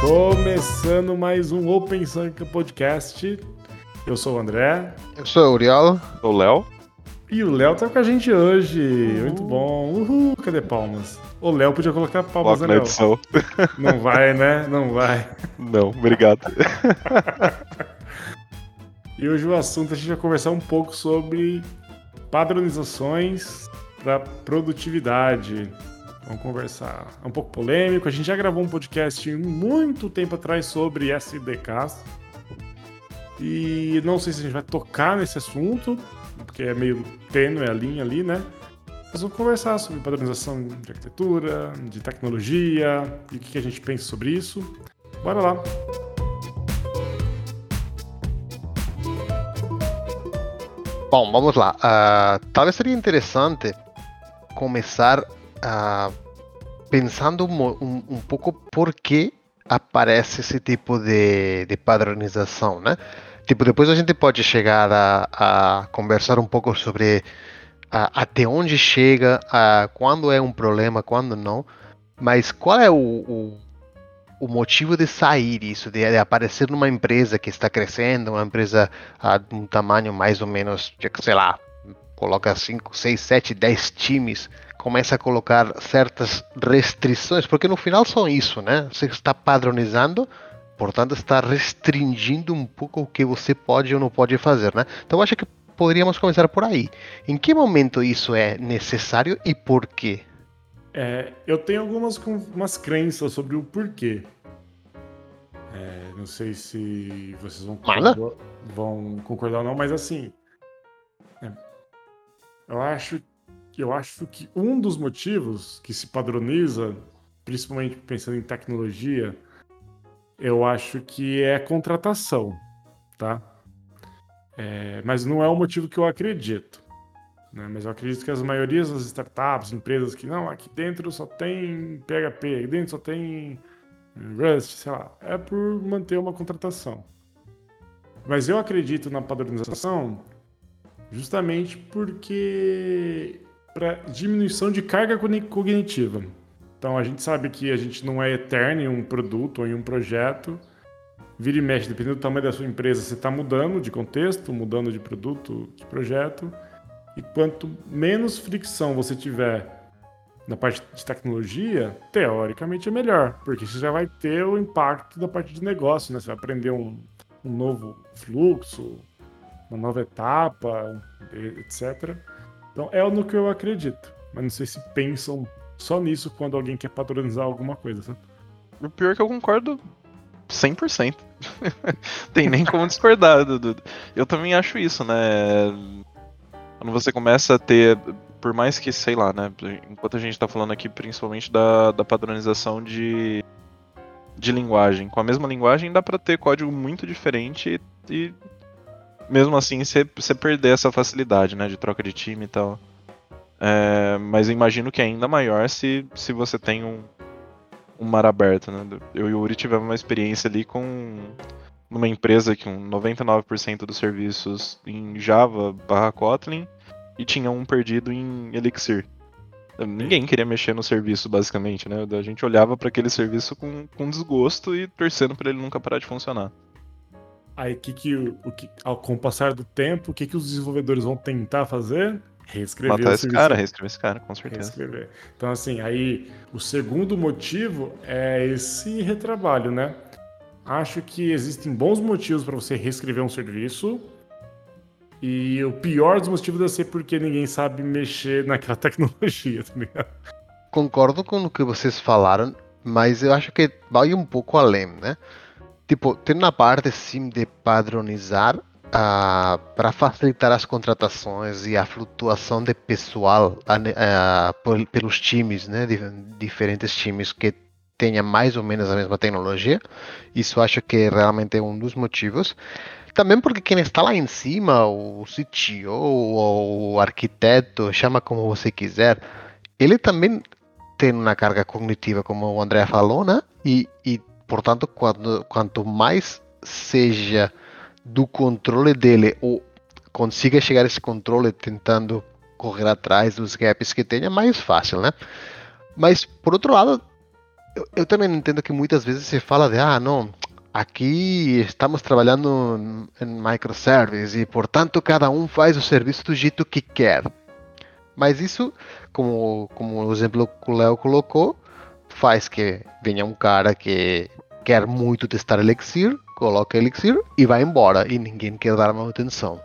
Começando mais um Open Sanka Podcast. Eu sou o André. Eu sou o Uriel. Sou o Léo. E o Léo tá com a gente hoje. Uhul. Muito bom. Uhul, cadê palmas? O Léo podia colocar palmas, Coloca né, Léo? Não vai, né? Não vai. Não, obrigado. e hoje o assunto a gente vai conversar um pouco sobre padronizações para produtividade. Vamos conversar. É um pouco polêmico. A gente já gravou um podcast muito tempo atrás sobre SDKs. E não sei se a gente vai tocar nesse assunto, porque é meio tênue a linha ali, né? Mas vamos conversar sobre padronização de arquitetura, de tecnologia e o que a gente pensa sobre isso. Bora lá! Bom, vamos lá. Uh, talvez seria interessante começar uh, pensando um, um, um, pouco por que aparece esse tipo de, de padronização, né? Tipo, depois a gente pode chegar a, a conversar um pouco sobre a, até onde chega, a, quando é um problema, quando não. Mas qual é o, o, o motivo de sair isso, de, de, aparecer numa empresa que está crescendo, uma empresa de um tamanho mais ou menos, sei lá, coloca 5, 6, 7, 10 times, começa a colocar certas restrições, porque no final são isso, né? Você está padronizando Portanto, está restringindo um pouco o que você pode ou não pode fazer, né? Então, acho que poderíamos começar por aí. Em que momento isso é necessário e por quê? É, eu tenho algumas umas crenças sobre o porquê. É, não sei se vocês vão concordar, vão concordar ou não, mas assim, é, eu acho eu acho que um dos motivos que se padroniza, principalmente pensando em tecnologia, eu acho que é contratação, tá? É, mas não é o motivo que eu acredito. Né? Mas eu acredito que as maiorias das startups, empresas que não, aqui dentro só tem PHP, aqui dentro só tem Rust, sei lá, é por manter uma contratação. Mas eu acredito na padronização justamente porque para diminuição de carga cognitiva. Então a gente sabe que a gente não é eterno em um produto ou em um projeto. Vira e mexe, dependendo do tamanho da sua empresa, você está mudando de contexto, mudando de produto, de projeto. E quanto menos fricção você tiver na parte de tecnologia, teoricamente é melhor, porque você já vai ter o impacto da parte de negócio, né? Você vai aprender um, um novo fluxo, uma nova etapa, etc. Então é no que eu acredito, mas não sei se pensam só nisso quando alguém quer padronizar alguma coisa, sabe? O pior é que eu concordo 100%. Tem nem como discordar. Do, Eu também acho isso, né? Quando você começa a ter, por mais que, sei lá, né? Enquanto a gente tá falando aqui principalmente da, da padronização de, de linguagem. Com a mesma linguagem dá para ter código muito diferente e, e mesmo assim você perder essa facilidade, né? De troca de time e tal. É, mas imagino que é ainda maior se, se você tem um, um mar aberto. Né? Eu e o Uri tivemos uma experiência ali com numa empresa que um 99% dos serviços em Java barra Kotlin e tinha um perdido em Elixir. Ninguém queria mexer no serviço, basicamente, né? A gente olhava para aquele serviço com, com desgosto e torcendo para ele nunca parar de funcionar. Aí, que que, o que, ao, com o passar do tempo, o que, que os desenvolvedores vão tentar fazer? Reescrever Matar esse cara, reescrever esse cara, com certeza. Reescrever. Então, assim, aí o segundo motivo é esse retrabalho, né? Acho que existem bons motivos para você reescrever um serviço. E o pior dos motivos deve ser porque ninguém sabe mexer naquela tecnologia, tá ligado? Concordo com o que vocês falaram, mas eu acho que vai um pouco além, né? Tipo, tem uma parte sim de padronizar ah, para facilitar as contratações e a flutuação de pessoal por, pelos times, né, diferentes times que tenham mais ou menos a mesma tecnologia. Isso acho que realmente é um dos motivos. Também porque quem está lá em cima, o CTO ou o arquiteto, chama como você quiser, ele também tem uma carga cognitiva, como o André falou, né? E, e portanto, quando, quanto mais seja do controle dele ou consiga chegar a esse controle tentando correr atrás dos gaps que tenha, mais fácil, né? Mas por outro lado, eu, eu, também entendo que muitas vezes se fala de, ah, não, aqui estamos trabalhando em microservice e, portanto, cada um faz o serviço do jeito que quer. Mas isso, como, como o exemplo que o Léo colocou, faz que venha um cara que quer muito testar Elixir, coloca Elixir e vai embora, e ninguém quer dar manutenção.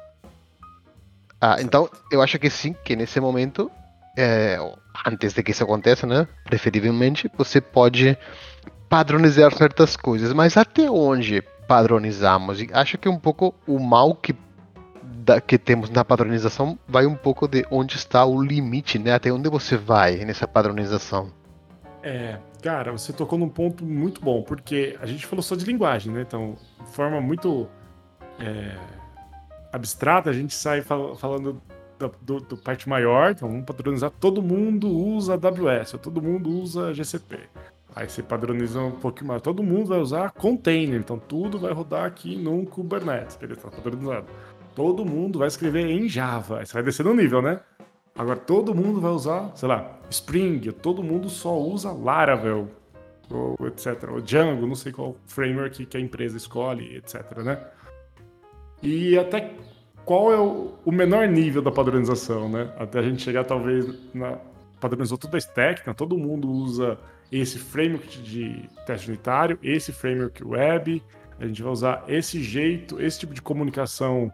Ah, então, eu acho que sim, que nesse momento, é, antes de que isso aconteça, né, preferivelmente, você pode padronizar certas coisas, mas até onde padronizamos? E acho que um pouco o mal que da, que temos na padronização vai um pouco de onde está o limite, né? Até onde você vai nessa padronização. É, cara, você tocou num ponto muito bom, porque a gente falou só de linguagem, né? Então, de forma muito é, abstrata, a gente sai fal falando do, do, do, parte maior, então vamos padronizar, todo mundo usa AWS, todo mundo usa GCP. Aí você padroniza um pouquinho mais, todo mundo vai usar container, então tudo vai rodar aqui num Kubernetes, ele está padronizado. Todo mundo vai escrever em Java, aí você vai descer no nível, né? Agora todo mundo vai usar, sei lá, Spring, todo mundo só usa Laravel, ou etc. Ou Django, não sei qual framework que a empresa escolhe, etc. Né? E até qual é o, menor nível da padronização, né? Até a gente chegar talvez na padronizou toda a stack, né? todo mundo usa esse framework de teste unitário, esse framework web, a gente vai usar esse jeito, esse tipo de comunicação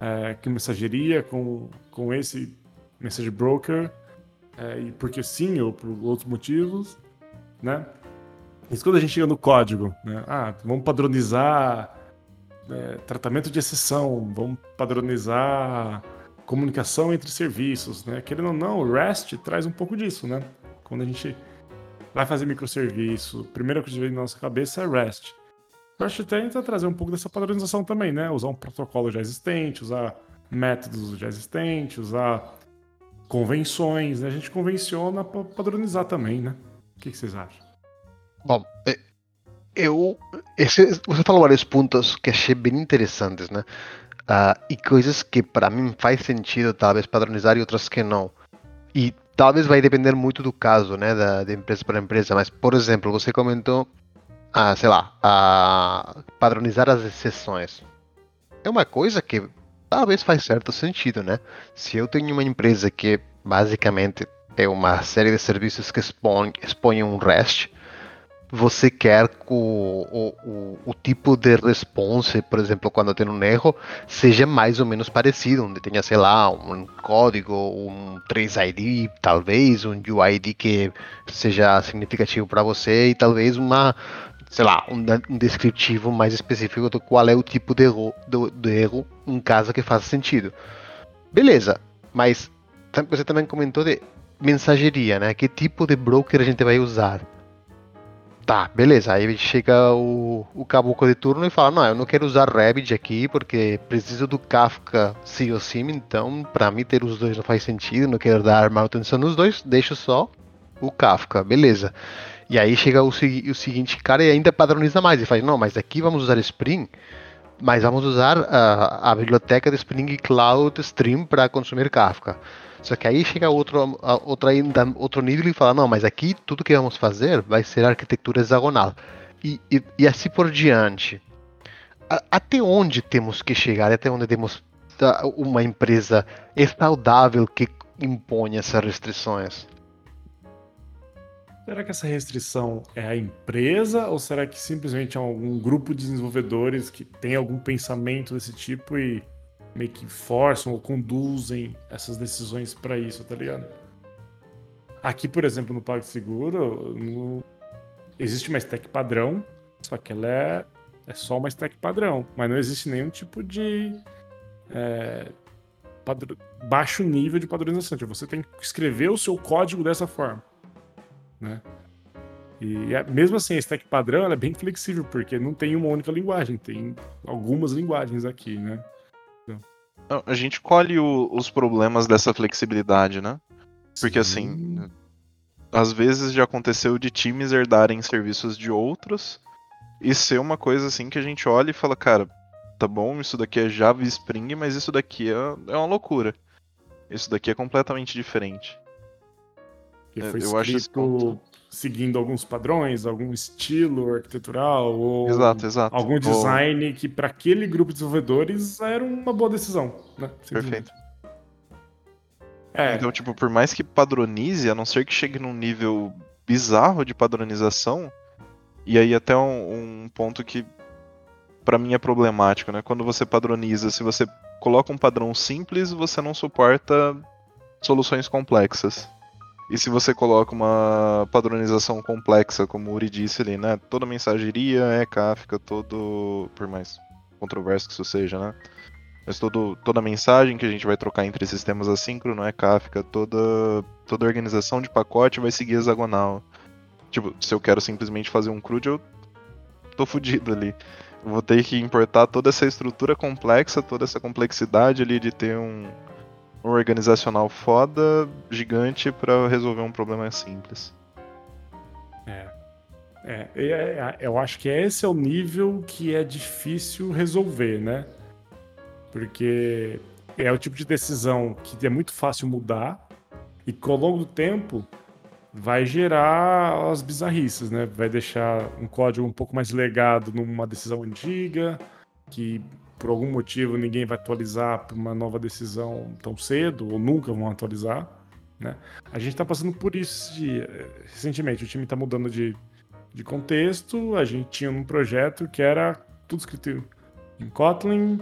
é, que mensageria com, com esse message broker, é, e porque sim ou por outros motivos, né? Isso quando a gente chega no código, né? Ah, vamos padronizar é, tratamento de exceção, vamos padronizar comunicação entre serviços, né? Querendo ou não, o REST traz um pouco disso, né? Quando a gente vai fazer microserviço, a primeira coisa que vem na nossa cabeça é REST. O REST tenta trazer um pouco dessa padronização também, né? Usar um protocolo já existente, usar métodos já existentes, usar convenções, né? A gente convenciona para padronizar também, né? O que, que vocês acham? Bom, é, eu. Esse, você falou vários pontos que achei bem interessantes, né? Uh, e coisas que para mim faz sentido, talvez, padronizar e outras que não. E talvez vai depender muito do caso, né? Da, de empresa para empresa. Mas, por exemplo, você comentou, ah, sei lá, a padronizar as exceções. É uma coisa que talvez faz certo sentido, né? Se eu tenho uma empresa que basicamente é uma série de serviços que expõe, expõe um REST, você quer que o, o, o, tipo de response, por exemplo, quando tem um erro, seja mais ou menos parecido, onde tenha, sei lá, um código, um trace ID, talvez, um UID que seja significativo para você e talvez uma sei lá, um, um, descritivo mais específico do qual é o tipo de erro, do, do erro em caso que faça sentido. Beleza, mas você também comentou de mensageria, né? Que tipo de broker a gente vai usar? Tá, beleza. Aí chega o, o caboclo de turno e fala: Não, eu não quero usar Rabbit aqui porque preciso do Kafka sim ou sim, então para mim ter os dois não faz sentido, não quero dar manutenção nos dois, deixo só o Kafka, beleza. E aí chega o, o seguinte cara e ainda padroniza mais e faz, não, mas aqui vamos usar Spring, mas vamos usar a, a biblioteca de Spring Cloud Stream para consumir Kafka. Só que aí chega outro, outro, ainda, outro nível e fala, não, mas aqui tudo que vamos fazer vai ser arquitetura hexagonal. E, e, e assim por diante. A, até onde temos que chegar? Até onde temos uma empresa saudável que impõe essas restrições? Será que essa restrição é a empresa ou será que simplesmente é algum grupo de desenvolvedores que tem algum pensamento desse tipo e meio que forçam ou conduzem essas decisões para isso, tá ligado? Aqui, por exemplo, no PagSeguro, no... existe uma stack padrão, só que ela é, é só uma stack padrão, mas não existe nenhum tipo de é, padr... baixo nível de padronização. Tipo, você tem que escrever o seu código dessa forma né? E é, mesmo assim, a stack padrão é bem flexível, porque não tem uma única linguagem, tem algumas linguagens aqui, né? Então... A gente colhe o, os problemas dessa flexibilidade, né? Porque Sim. assim, às vezes já aconteceu de times herdarem serviços de outros e ser uma coisa assim que a gente olha e fala, cara, tá bom, isso daqui é Java Spring, mas isso daqui é, é uma loucura. Isso daqui é completamente diferente. Que é, foi eu escrito seguindo alguns padrões, algum estilo arquitetural ou exato, exato. algum design ou... que para aquele grupo de desenvolvedores era uma boa decisão, né? Perfeito. É. Então, tipo, por mais que padronize, a não ser que chegue num nível bizarro de padronização, e aí até um, um ponto que para mim é problemático, né? Quando você padroniza, se você coloca um padrão simples, você não suporta soluções complexas. E se você coloca uma padronização complexa, como o Uri disse ali, né? Toda mensageria é Kafka, todo. Por mais controverso que isso seja, né? Mas todo, toda mensagem que a gente vai trocar entre sistemas assíncrono é Kafka, toda, toda organização de pacote vai seguir hexagonal. Tipo, se eu quero simplesmente fazer um CRUD, eu tô fudido ali. Vou ter que importar toda essa estrutura complexa, toda essa complexidade ali de ter um organizacional foda, gigante, para resolver um problema simples. É. É, é, é. Eu acho que esse é o nível que é difícil resolver, né? Porque é o tipo de decisão que é muito fácil mudar e que ao longo do tempo vai gerar as bizarrices, né? Vai deixar um código um pouco mais legado numa decisão antiga, que por algum motivo ninguém vai atualizar para uma nova decisão tão cedo, ou nunca vão atualizar. Né? A gente está passando por isso de, recentemente. O time está mudando de, de contexto. A gente tinha um projeto que era tudo escrito em Kotlin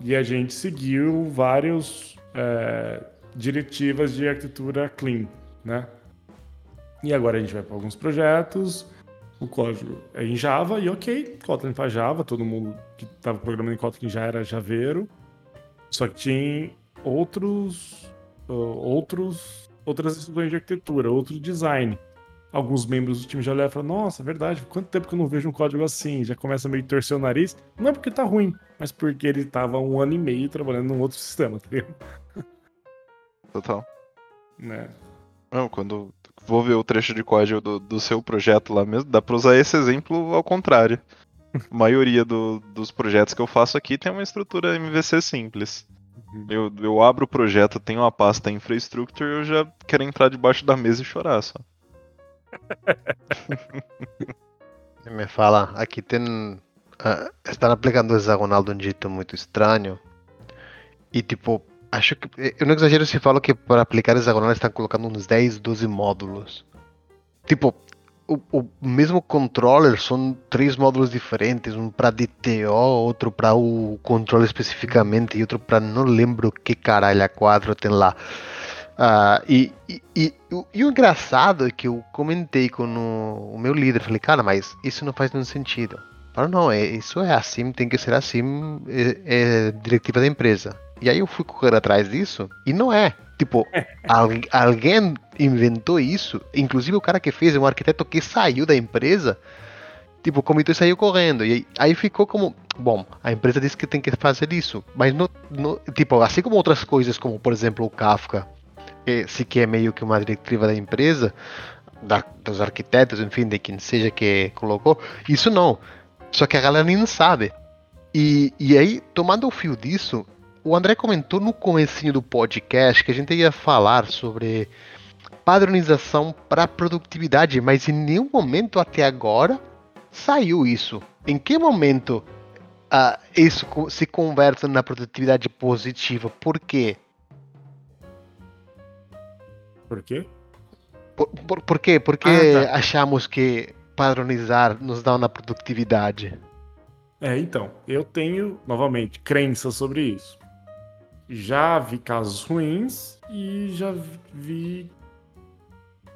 e a gente seguiu várias é, diretivas de arquitetura clean. Né? E agora a gente vai para alguns projetos, o código é em Java e ok, Kotlin para Java, todo mundo que estava programando em Kotlin já era javeiro. Só que tinha outros, uh, outros, outras decisões de arquitetura, outro design. Alguns membros do time já olharam e falaram: Nossa, é verdade, quanto tempo que eu não vejo um código assim? Já começa a meio torcer o nariz. Não é porque tá ruim, mas porque ele estava um ano e meio trabalhando num outro sistema, tá ligado? Total. Né? Não, quando vou ver o trecho de código do, do seu projeto lá mesmo, dá pra usar esse exemplo ao contrário. A maioria do, dos projetos que eu faço aqui tem uma estrutura MVC simples. Uhum. Eu, eu abro o projeto, tenho uma pasta infrastructure eu já quero entrar debaixo da mesa e chorar só. Me fala, aqui tem. Uh, estão aplicando o hexagonal de um jeito muito estranho. E tipo, acho que. Eh, eu não exagero se falo que para aplicar hexagonal estão colocando uns 10, 12 módulos. Tipo, o, o mesmo controller são três módulos diferentes, um para DTO, outro para o controle especificamente e outro para não lembro que caralho a quadro tem lá. Uh, e, e, e, e, o engraçado é que eu comentei com o, o, meu líder, falei, cara, mas isso não faz nenhum sentido. Falei, não, é, isso é assim, tem que ser assim, é, é diretiva da empresa. E aí eu fui correr atrás disso e não é. Tipo, alguém inventou isso. Inclusive o cara que fez é um arquiteto que saiu da empresa. Tipo, comentou e saiu correndo. E aí ficou como, bom, a empresa disse que tem que fazer isso. Mas no, no tipo, assim como outras coisas, como por exemplo o Kafka, que se que é meio que uma diretiva da empresa, da, dos arquitetos, enfim, de quem seja que colocou, isso não. Só que a galera nem sabe. E, e aí, tomando o fio disso, o André comentou no comecinho do podcast que a gente ia falar sobre padronização para produtividade, mas em nenhum momento até agora saiu isso. Em que momento uh, isso se converte na produtividade positiva? Por quê? Por quê? Por, por, por quê? Porque ah, tá. achamos que padronizar nos dá uma produtividade. É, então, eu tenho, novamente, crenças sobre isso já vi casos ruins e já vi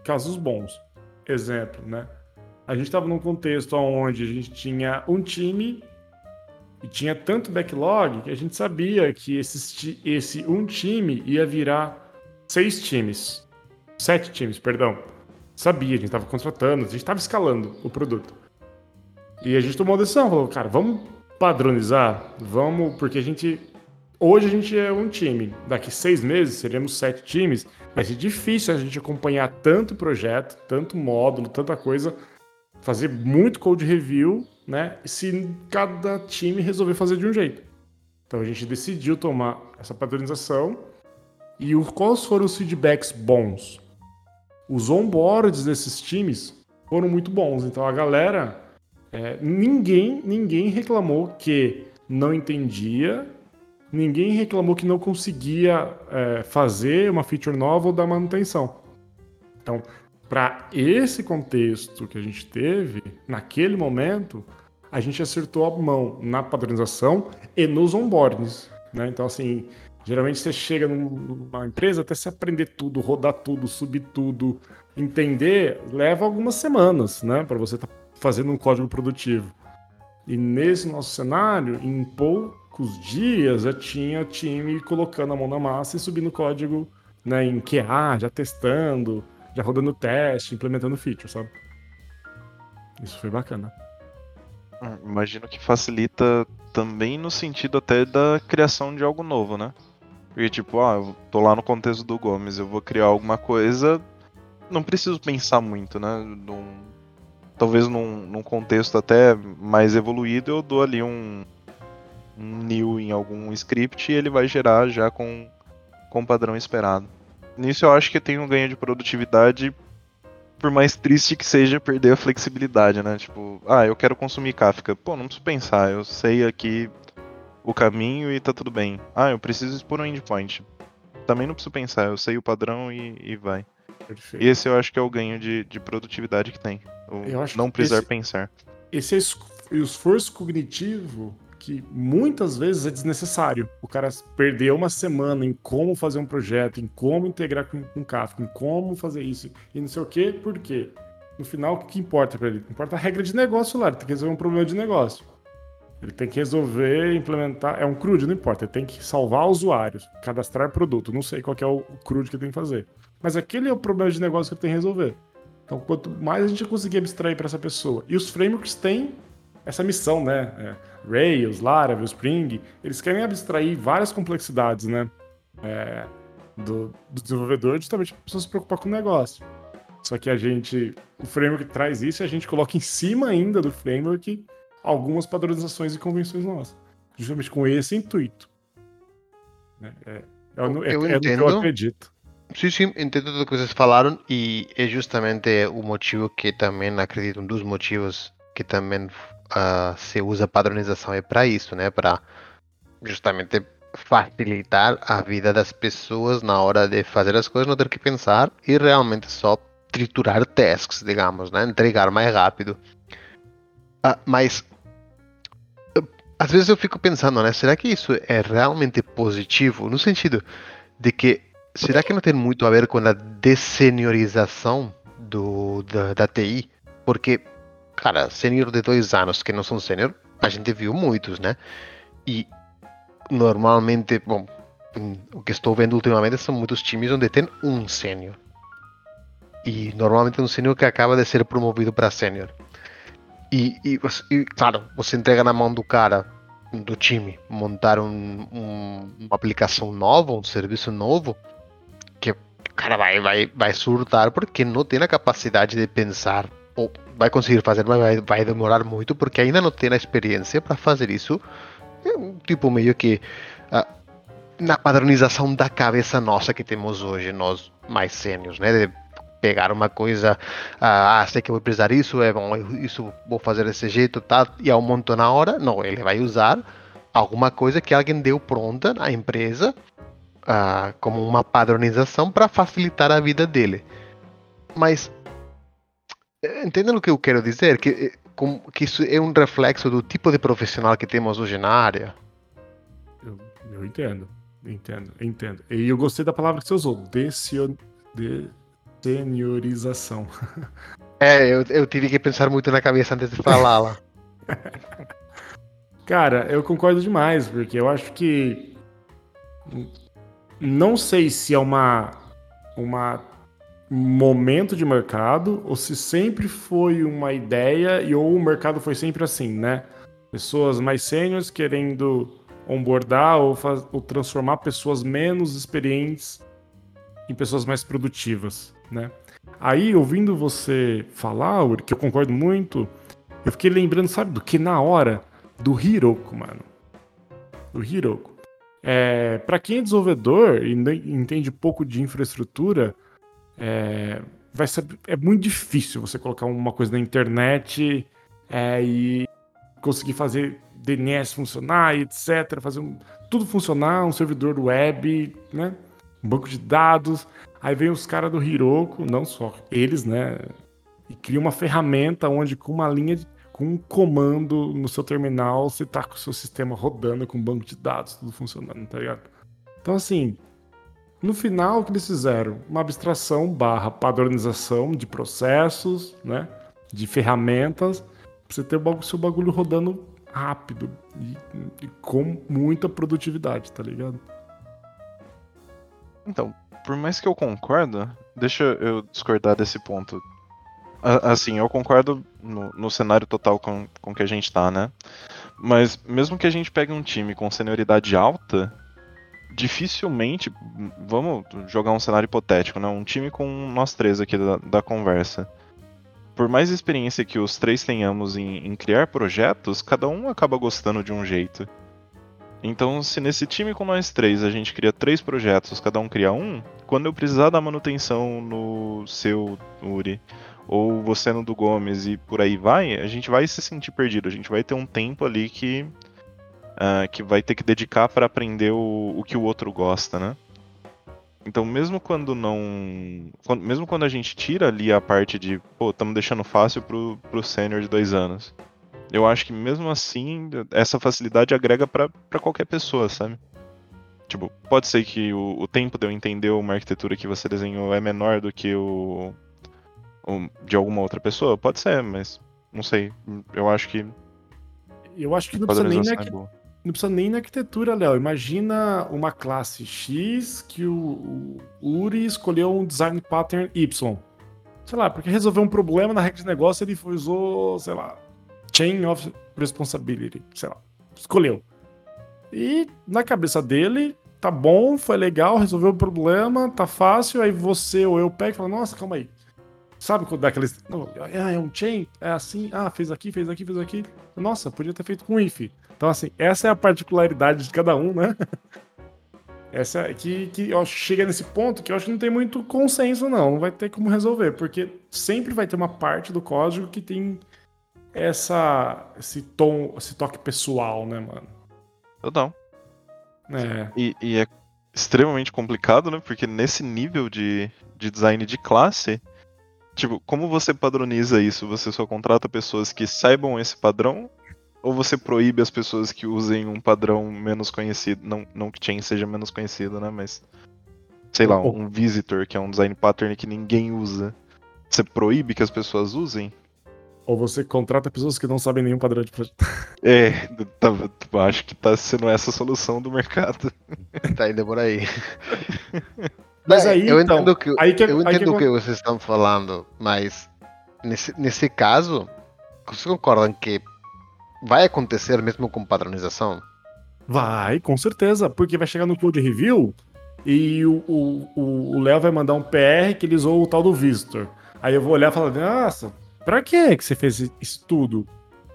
casos bons. Exemplo, né? A gente estava num contexto onde a gente tinha um time e tinha tanto backlog que a gente sabia que esse, esse um time ia virar seis times. Sete times, perdão. Sabia, a gente estava contratando, a gente estava escalando o produto. E a gente tomou a decisão, falou, cara, vamos padronizar, vamos, porque a gente Hoje a gente é um time. Daqui seis meses seremos sete times. Vai ser difícil a gente acompanhar tanto projeto, tanto módulo, tanta coisa, fazer muito code review, né? Se cada time resolver fazer de um jeito. Então a gente decidiu tomar essa padronização. E quais foram os feedbacks bons? Os onboards desses times foram muito bons. Então a galera, é, ninguém, ninguém reclamou que não entendia, ninguém reclamou que não conseguia é, fazer uma feature nova ou dar manutenção. Então, para esse contexto que a gente teve, naquele momento, a gente acertou a mão na padronização e nos onboardings. Né? Então, assim, geralmente você chega numa empresa até se aprender tudo, rodar tudo, subir tudo, entender, leva algumas semanas, né? Para você estar tá fazendo um código produtivo. E nesse nosso cenário, em poucos dias já tinha time colocando a mão na massa e subindo código né, em QA, já testando, já rodando teste, implementando feature, sabe? Isso foi bacana. Hum, imagino que facilita também no sentido até da criação de algo novo, né? Porque, tipo, ah, eu tô lá no contexto do Gomes, eu vou criar alguma coisa, não preciso pensar muito, né? Num, talvez num, num, contexto até mais evoluído, eu dou ali um, um new em algum script e ele vai gerar já com, com o padrão esperado. Nisso eu acho que tem um ganho de produtividade por mais triste que seja perder a flexibilidade, né? Tipo, ah, eu quero consumir Kafka. Pô, não preciso pensar, eu sei aqui o caminho e tá tudo bem. Ah, eu preciso expor um endpoint. Também não preciso pensar, eu sei o padrão e, e vai. Perfeito. E esse eu acho que é o ganho de, de produtividade que tem. não precisar esse, pensar. Esse esforço cognitivo que muitas vezes é desnecessário. O cara perdeu uma semana em como fazer um projeto, em como integrar com, com Kafka, em como fazer isso e não sei o quê, por quê? No final, o que importa para ele? Importa a regra de negócio lá, ele tem que resolver um problema de negócio. Ele tem que resolver, implementar. É um CRUD, não importa. Ele tem que salvar usuários, cadastrar produto. Não sei qual é o CRUD que ele tem que fazer. Mas aquele é o problema de negócio que ele tem que resolver. Então, quanto mais a gente conseguir abstrair para essa pessoa. E os frameworks têm essa missão, né? É, Rails, Laravel, Spring, eles querem abstrair várias complexidades, né? É, do, do, desenvolvedor justamente para pessoas se preocupar com o negócio. Só que a gente, o framework traz isso e a gente coloca em cima ainda do framework algumas padronizações e convenções nossas. Justamente com esse intuito. É, é, eu, eu, é, entendo. eu acredito. Sim, sim, entendo tudo que vocês falaram e é justamente o motivo que também acredito, um dos motivos que também se usa padronização é para isso, né? Para justamente facilitar a vida das pessoas na hora de fazer as coisas, não ter que pensar e realmente só triturar tasks, digamos, né? Entregar mais rápido. Uh, mas às vezes eu fico pensando, né? Será que isso é realmente positivo? No sentido de que será que não tem muito a ver com a desseniorização do, da, da TI? Porque, cara, sênior de dois anos que não são sênior, a gente viu muitos, né? E normalmente, bom, o que estou vendo ultimamente são muitos times onde tem um sênior. E normalmente um sênior que acaba de ser promovido para sênior. E, e, e, claro, você entrega na mão do cara, do time, montar um, um, uma aplicação nova, um serviço novo, que o cara vai, vai, vai surtar porque não tem a capacidade de pensar, vai conseguir fazer, mas vai, vai demorar muito porque ainda não tem a experiência para fazer isso. É um tipo meio que uh, na padronização da cabeça nossa que temos hoje, nós mais sênios, né? De pegar uma coisa, ah, sei que vou precisar isso, é bom, isso vou fazer desse jeito, tá? E ao monto na hora, não, ele vai usar alguma coisa que alguém deu pronta na empresa ah, como uma padronização para facilitar a vida dele. Mas eh, entendem o que eu quero dizer? Que, eh, que isso é um reflexo do tipo de profissional que temos hoje na área? Eu, eu entendo, entendo, entendo. E eu gostei da palavra que você usou, decio, de, Seniorização. É, eu, eu tive que pensar muito na cabeça antes de falá-la. Cara, eu concordo demais, porque eu acho que. Não sei se é uma. uma momento de mercado ou se sempre foi uma ideia e ou o mercado foi sempre assim, né? Pessoas mais sêniores querendo onboardar ou, faz, ou transformar pessoas menos experientes em pessoas mais produtivas né? Aí, ouvindo você falar, Uri, que eu concordo muito, eu fiquei lembrando, sabe do que? Na hora do Hiroko, mano. Do Hiroko. É, para quem é desenvolvedor e entende pouco de infraestrutura, é, vai ser, é muito difícil você colocar uma coisa na internet é, e conseguir fazer DNS funcionar, etc. Fazer um, tudo funcionar, um servidor web, né? Um banco de dados. Aí vem os caras do Hiroko, não só eles, né? E cria uma ferramenta onde com uma linha, de, com um comando no seu terminal, você tá com o seu sistema rodando com um banco de dados, tudo funcionando, tá ligado? Então assim, no final o que eles fizeram? Uma abstração barra padronização de processos, né? De ferramentas, pra você ter o seu bagulho rodando rápido e, e com muita produtividade, tá ligado? Então, por mais que eu concordo, deixa eu discordar desse ponto. Assim, eu concordo no, no cenário total com, com que a gente tá, né? Mas mesmo que a gente pegue um time com senioridade alta, dificilmente. Vamos jogar um cenário hipotético, né? Um time com nós três aqui da, da conversa por mais experiência que os três tenhamos em, em, criar projetos, cada um acaba gostando de um jeito. Então, se nesse time com nós três a gente cria três projetos, cada um cria um, quando eu precisar da manutenção no seu, Uri, ou você no do Gomes e por aí vai, a gente vai se sentir perdido. A gente vai ter um tempo ali que, uh, que vai ter que dedicar para aprender o, o que o outro gosta, né? Então, mesmo quando não. Quando, mesmo quando a gente tira ali a parte de, pô, estamos deixando fácil pro, pro sênior de dois anos. Eu acho que mesmo assim, essa facilidade agrega para qualquer pessoa, sabe? Tipo, pode ser que o, o, tempo de eu entender uma arquitetura que você desenhou é menor do que o, o, de alguma outra pessoa? Pode ser, mas não sei. Eu acho que. Eu acho que não precisa nem, é não precisa nem na arquitetura, Léo. Imagina uma classe X que o, o Uri escolheu um design pattern Y. Sei lá, porque resolveu um problema na regra de negócio, ele usou, sei lá, Chain of Responsibility, sei lá. Escolheu. E na cabeça dele, tá bom, foi legal, resolveu o problema, tá fácil, aí você ou eu pego e fala, nossa, calma aí. Sabe quando dá aqueles. É, é um chain, é assim, ah, fez aqui, fez aqui, fez aqui. Nossa, podia ter feito com if. Então, assim, essa é a particularidade de cada um, né? Essa é que, que eu acho que chega nesse ponto que eu acho que não tem muito consenso, não. Não vai ter como resolver, porque sempre vai ter uma parte do código que tem essa, esse tom, esse toque pessoal, né, mano? Total. É. E, e, é extremamente complicado, né? Porque nesse nível de, de design de classe, tipo, como você padroniza isso? Você só contrata pessoas que saibam esse padrão ou você proíbe as pessoas que usem um padrão menos conhecido? Não, não que chain seja menos conhecido, né? Mas. Sei lá, um, um visitor, que é um design pattern que ninguém usa. Você proíbe que as pessoas usem? Ou você contrata pessoas que não sabem nenhum padrão de projeto. É, tá, acho que tá sendo essa a solução do mercado. tá indo por aí. Mas aí, eu então, entendo que, aí que, eu entendo que... o que vocês estão falando, mas nesse, nesse caso, vocês concordam que vai acontecer mesmo com padronização? Vai, com certeza, porque vai chegar no code review e o Léo vai mandar um PR que ele usou o tal do Visitor. Aí eu vou olhar e falar, nossa, pra que que você fez isso tudo?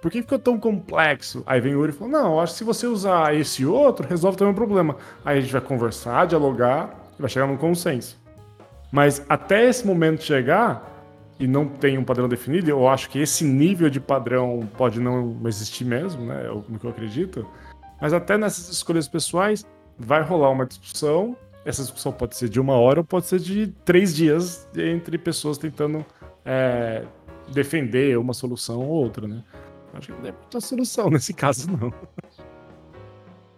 Por que ficou tão complexo? Aí vem o Yuri e fala, não, acho que se você usar esse outro, resolve também o problema. Aí a gente vai conversar, dialogar e vai chegar num consenso. Mas até esse momento chegar, e não tem um padrão definido, eu acho que esse nível de padrão pode não existir mesmo, né? É o que eu acredito. Mas até nessas escolhas pessoais, vai rolar uma discussão. Essa discussão pode ser de uma hora ou pode ser de três dias entre pessoas tentando é, defender uma solução ou outra, né? Acho que não é muita solução nesse caso, não.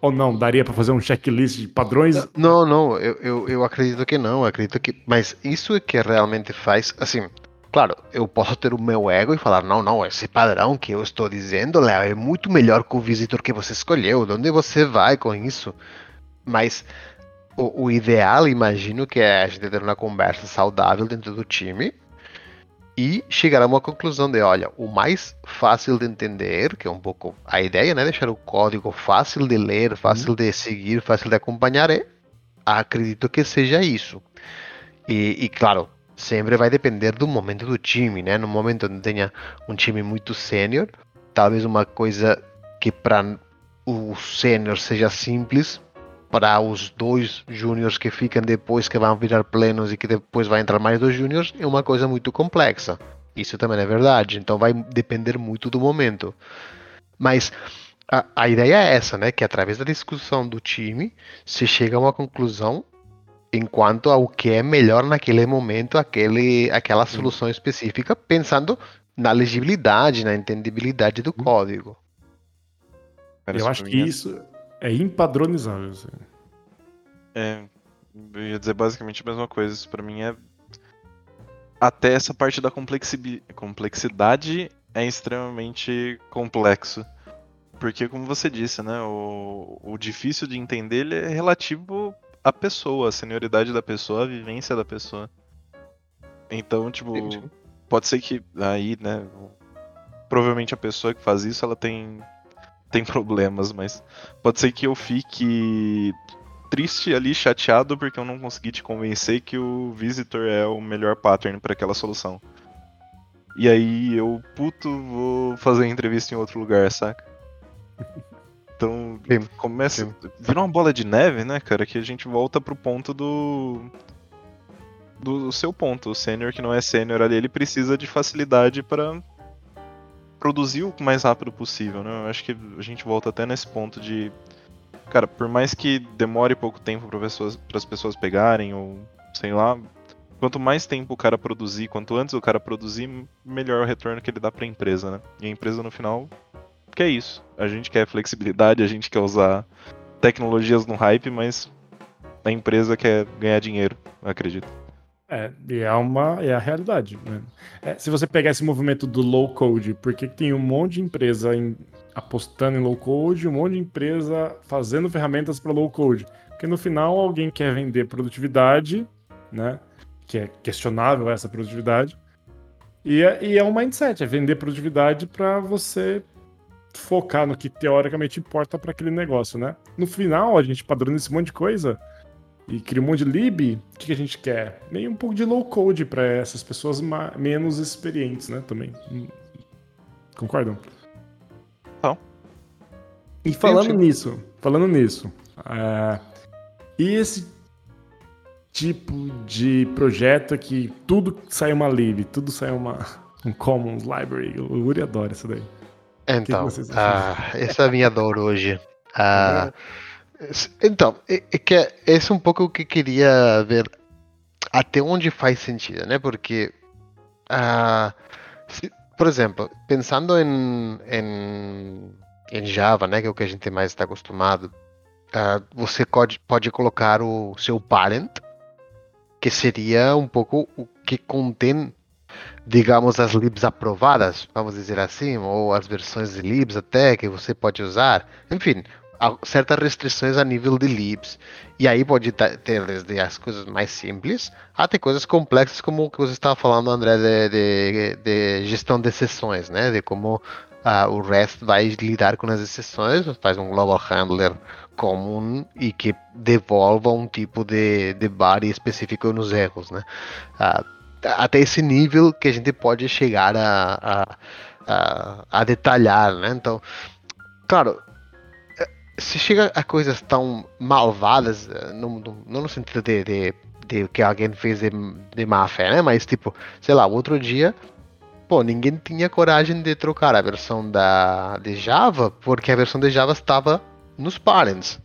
Ou não, daria para fazer um checklist de padrões? Não, não, eu, eu, eu acredito que não, acredito que. Mas isso é que realmente faz. Assim, claro, eu posso ter o meu ego e falar: não, não, esse padrão que eu estou dizendo, Léo, é muito melhor que o visitor que você escolheu. De onde você vai com isso? Mas o, o ideal, imagino, que é a gente ter uma conversa saudável dentro do time e chegar a uma conclusão de, olha, o mais fácil de entender, que é um pouco a ideia, né, deixar o código fácil de ler, uhum. fácil de seguir, fácil de acompanhar, é, acredito que seja isso. E, e, claro, sempre vai depender do momento do time, né? No momento onde tenha um time muito sênior, talvez uma coisa que para o sênior seja simples, para os dois júniores que ficam depois que vão virar plenos e que depois vai entrar mais dois júniores é uma coisa muito complexa. Isso também é verdade, então vai depender muito do momento. Mas a, a ideia é essa, né? Que através da discussão do time se chega a uma conclusão enquanto ao que é melhor naquele momento, aquele, aquela solução específica, pensando na legibilidade, na entendibilidade do código. Eu acho que isso é impadronizável. Assim. É, eu ia dizer basicamente a mesma coisa. Isso pra mim é. Até essa parte da complexidade é extremamente complexo. Porque, como você disse, né? O, o difícil de entender ele é relativo à pessoa, à senioridade da pessoa, à vivência da pessoa. Então, tipo, pode ser que aí, né? Provavelmente a pessoa que faz isso, ela tem tem problemas, mas pode ser que eu fique triste ali, chateado, porque eu não consegui te convencer que o Visitor é o melhor pattern para aquela solução. E aí eu, puto, vou fazer a entrevista em outro lugar, saca? Então sim, começa. Sim. Vira uma bola de neve, né, cara? Que a gente volta pro ponto do. Do seu ponto. O sênior que não é sênior ali, ele precisa de facilidade para produzir o mais rápido possível, né? Eu acho que a gente volta até nesse ponto de. Cara, por mais que demore pouco tempo para pessoas, as pessoas pegarem, ou sei lá, quanto mais tempo o cara produzir, quanto antes o cara produzir, melhor o retorno que ele dá para a empresa, né? E a empresa no final quer isso. A gente quer flexibilidade, a gente quer usar tecnologias no hype, mas a empresa quer ganhar dinheiro, acredito. É, e é uma é a realidade. Né? É, se você pegar esse movimento do low code, porque tem um monte de empresa em, apostando em low code, um monte de empresa fazendo ferramentas para low code, porque no final alguém quer vender produtividade, né? Que é questionável essa produtividade. E é, e é um mindset, é vender produtividade para você focar no que teoricamente importa para aquele negócio, né? No final, a gente padroniza esse monte de coisa e cria um monte de lib, o que, a gente quer? Meio um pouco de low code para essas pessoas menos experientes, né? Também. Concordam? Não. E falando nisso, falando nisso, uh, e esse tipo de projeto que tudo sai uma lib, tudo sai uma um commons library, o Uri adora isso daí. Então, uh, essa é a minha dor hoje. Uh, então, é, é que é, esse é um pouco o que queria ver até onde faz sentido, né? Porque, uh, se, por exemplo, pensando em, em, em, Java, né, que é o que a gente mais está acostumado, uh, você pode, pode colocar o seu parent, que seria um pouco o que contém, digamos, as libs aprovadas, vamos dizer assim, ou as versões de libs até que você pode usar. Enfim, certas restrições a nível de libs. E aí pode ter desde as coisas mais simples até coisas complexas, como o que você estava falando, André, de, de, de gestão de sessões, né? De como uh, o REST vai lidar com as exceções, faz um global handler comum e que devolva um tipo de, de body específico nos erros, né? Uh, até esse nível que a gente pode chegar a, a, a, a detalhar, né? Então, claro, se chega a coisas tão malvadas, eh, não, não, no sentido de, de, de, que alguém fez de, de má fé, né? Mas tipo, sei lá, outro dia, pô, ninguém tinha coragem de trocar a versão da de Java porque a versão de Java estava nos parents.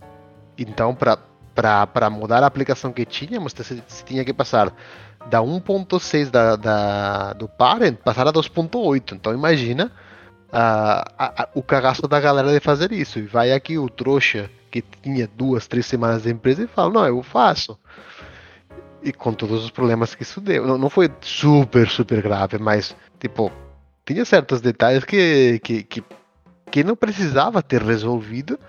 Então, para mudar a aplicação que tínhamos, você tinha que passar da 1.6 da, da, do parent passar a 2.8. Então, imagina a, a, o cagaço da galera de fazer isso. E vai aqui o trouxa que tinha duas, três semanas de empresa e fala, não, eu faço. E com todos os problemas que isso deu. Não, não foi super, super grave, mas, tipo, tinha certos detalhes que, que, que, que não precisava ter resolvido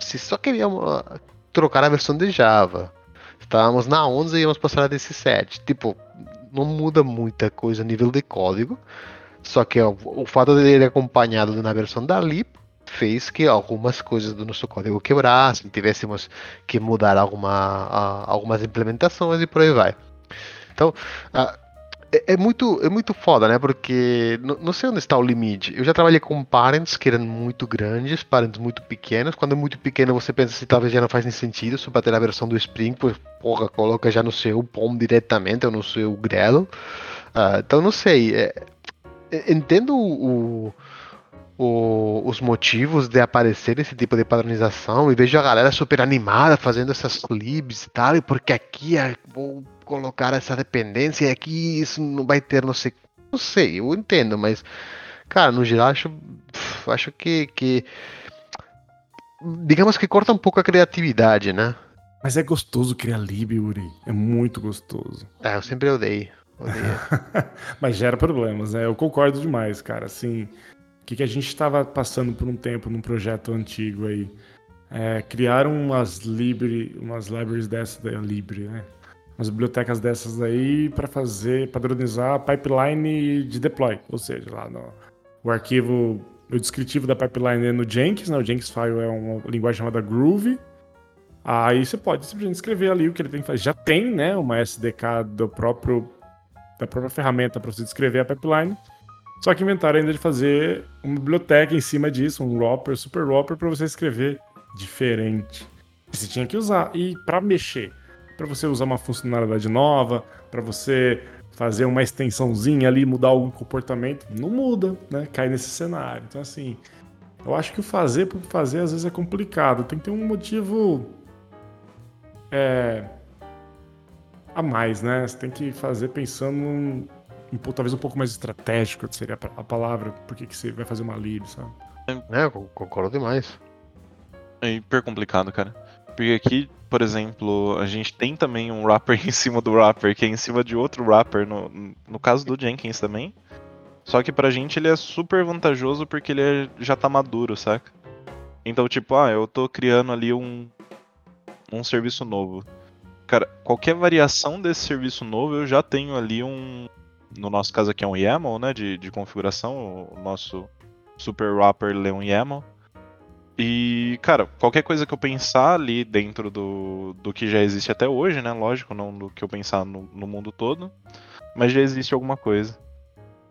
se só queríamos ah, trocar a versão de Java. Estávamos na 11 e íamos passar a 17. Tipo, não muda muita coisa a nível de código, só que ó, o fato dele acompanhado na versão da LIP fez que algumas coisas do nosso código quebrassem, tivéssemos que mudar alguma, algumas implementações e por aí vai. Então, é, é, muito, é muito foda, né? Porque não, sei onde está o limite. Eu já trabalhei com parents que eram muito grandes, parents muito pequenos. Quando é muito pequeno, você pensa se talvez já não faz nem sentido, só para ter a versão do Spring, pois, porra, coloca já no seu POM diretamente ou no seu Gradle. Uh, então, não sei. É, é, entendo o, o, os motivos de aparecer esse tipo de padronização e vejo a galera super animada fazendo essas libs e tal, e porque aqui é, colocar essa dependência e aqui isso não vai ter, não sei. Não sei, eu entendo, mas, cara, no geral, acho, acho que, que. Digamos que corta um pouco a criatividade, né? Mas é gostoso criar lib, Uri. É muito gostoso. É, eu sempre odeio. mas gera problemas, né? Eu concordo demais, cara. Assim, o que, que a gente estava passando por um tempo num projeto antigo aí? É, criaram umas, libri, umas libraries dessas da Libre, né? Umas bibliotecas dessas aí para fazer, padronizar a pipeline de deploy, ou seja, lá no o arquivo, o descritivo da pipeline é no Jenkins, né? O Jenkins file é uma linguagem chamada Groove. Aí você pode simplesmente escrever ali o que ele tem que fazer. Já tem, né, uma SDK do próprio da própria ferramenta para você descrever a pipeline. Só que inventaram ainda de fazer uma biblioteca em cima disso, um wrapper, super wrapper para você escrever diferente. Você tinha que usar e para mexer para você usar uma funcionalidade nova, para você fazer uma extensãozinha ali, mudar algum comportamento, não muda, né? Cai nesse cenário. Então, assim, eu acho que o fazer por fazer às vezes é complicado. Tem que ter um motivo é, a mais, né? Você tem que fazer pensando um, um, talvez um pouco mais estratégico, seria a palavra, por que você vai fazer uma lib, sabe? É, concordo demais. É hiper complicado, cara. Porque aqui, por exemplo, a gente tem também um wrapper em cima do wrapper, que é em cima de outro wrapper, no, no caso do Jenkins também. Só que pra gente ele é super vantajoso porque ele é, já tá maduro, saca? Então, tipo, ah, eu tô criando ali um, um serviço novo. Cara, qualquer variação desse serviço novo eu já tenho ali um. No nosso caso aqui é um YAML, né? De, de configuração. O nosso super wrapper lê um YAML. E, cara, qualquer coisa que eu pensar ali dentro do, do que já existe até hoje, né? Lógico, não do que eu pensar no, no mundo todo, mas já existe alguma coisa.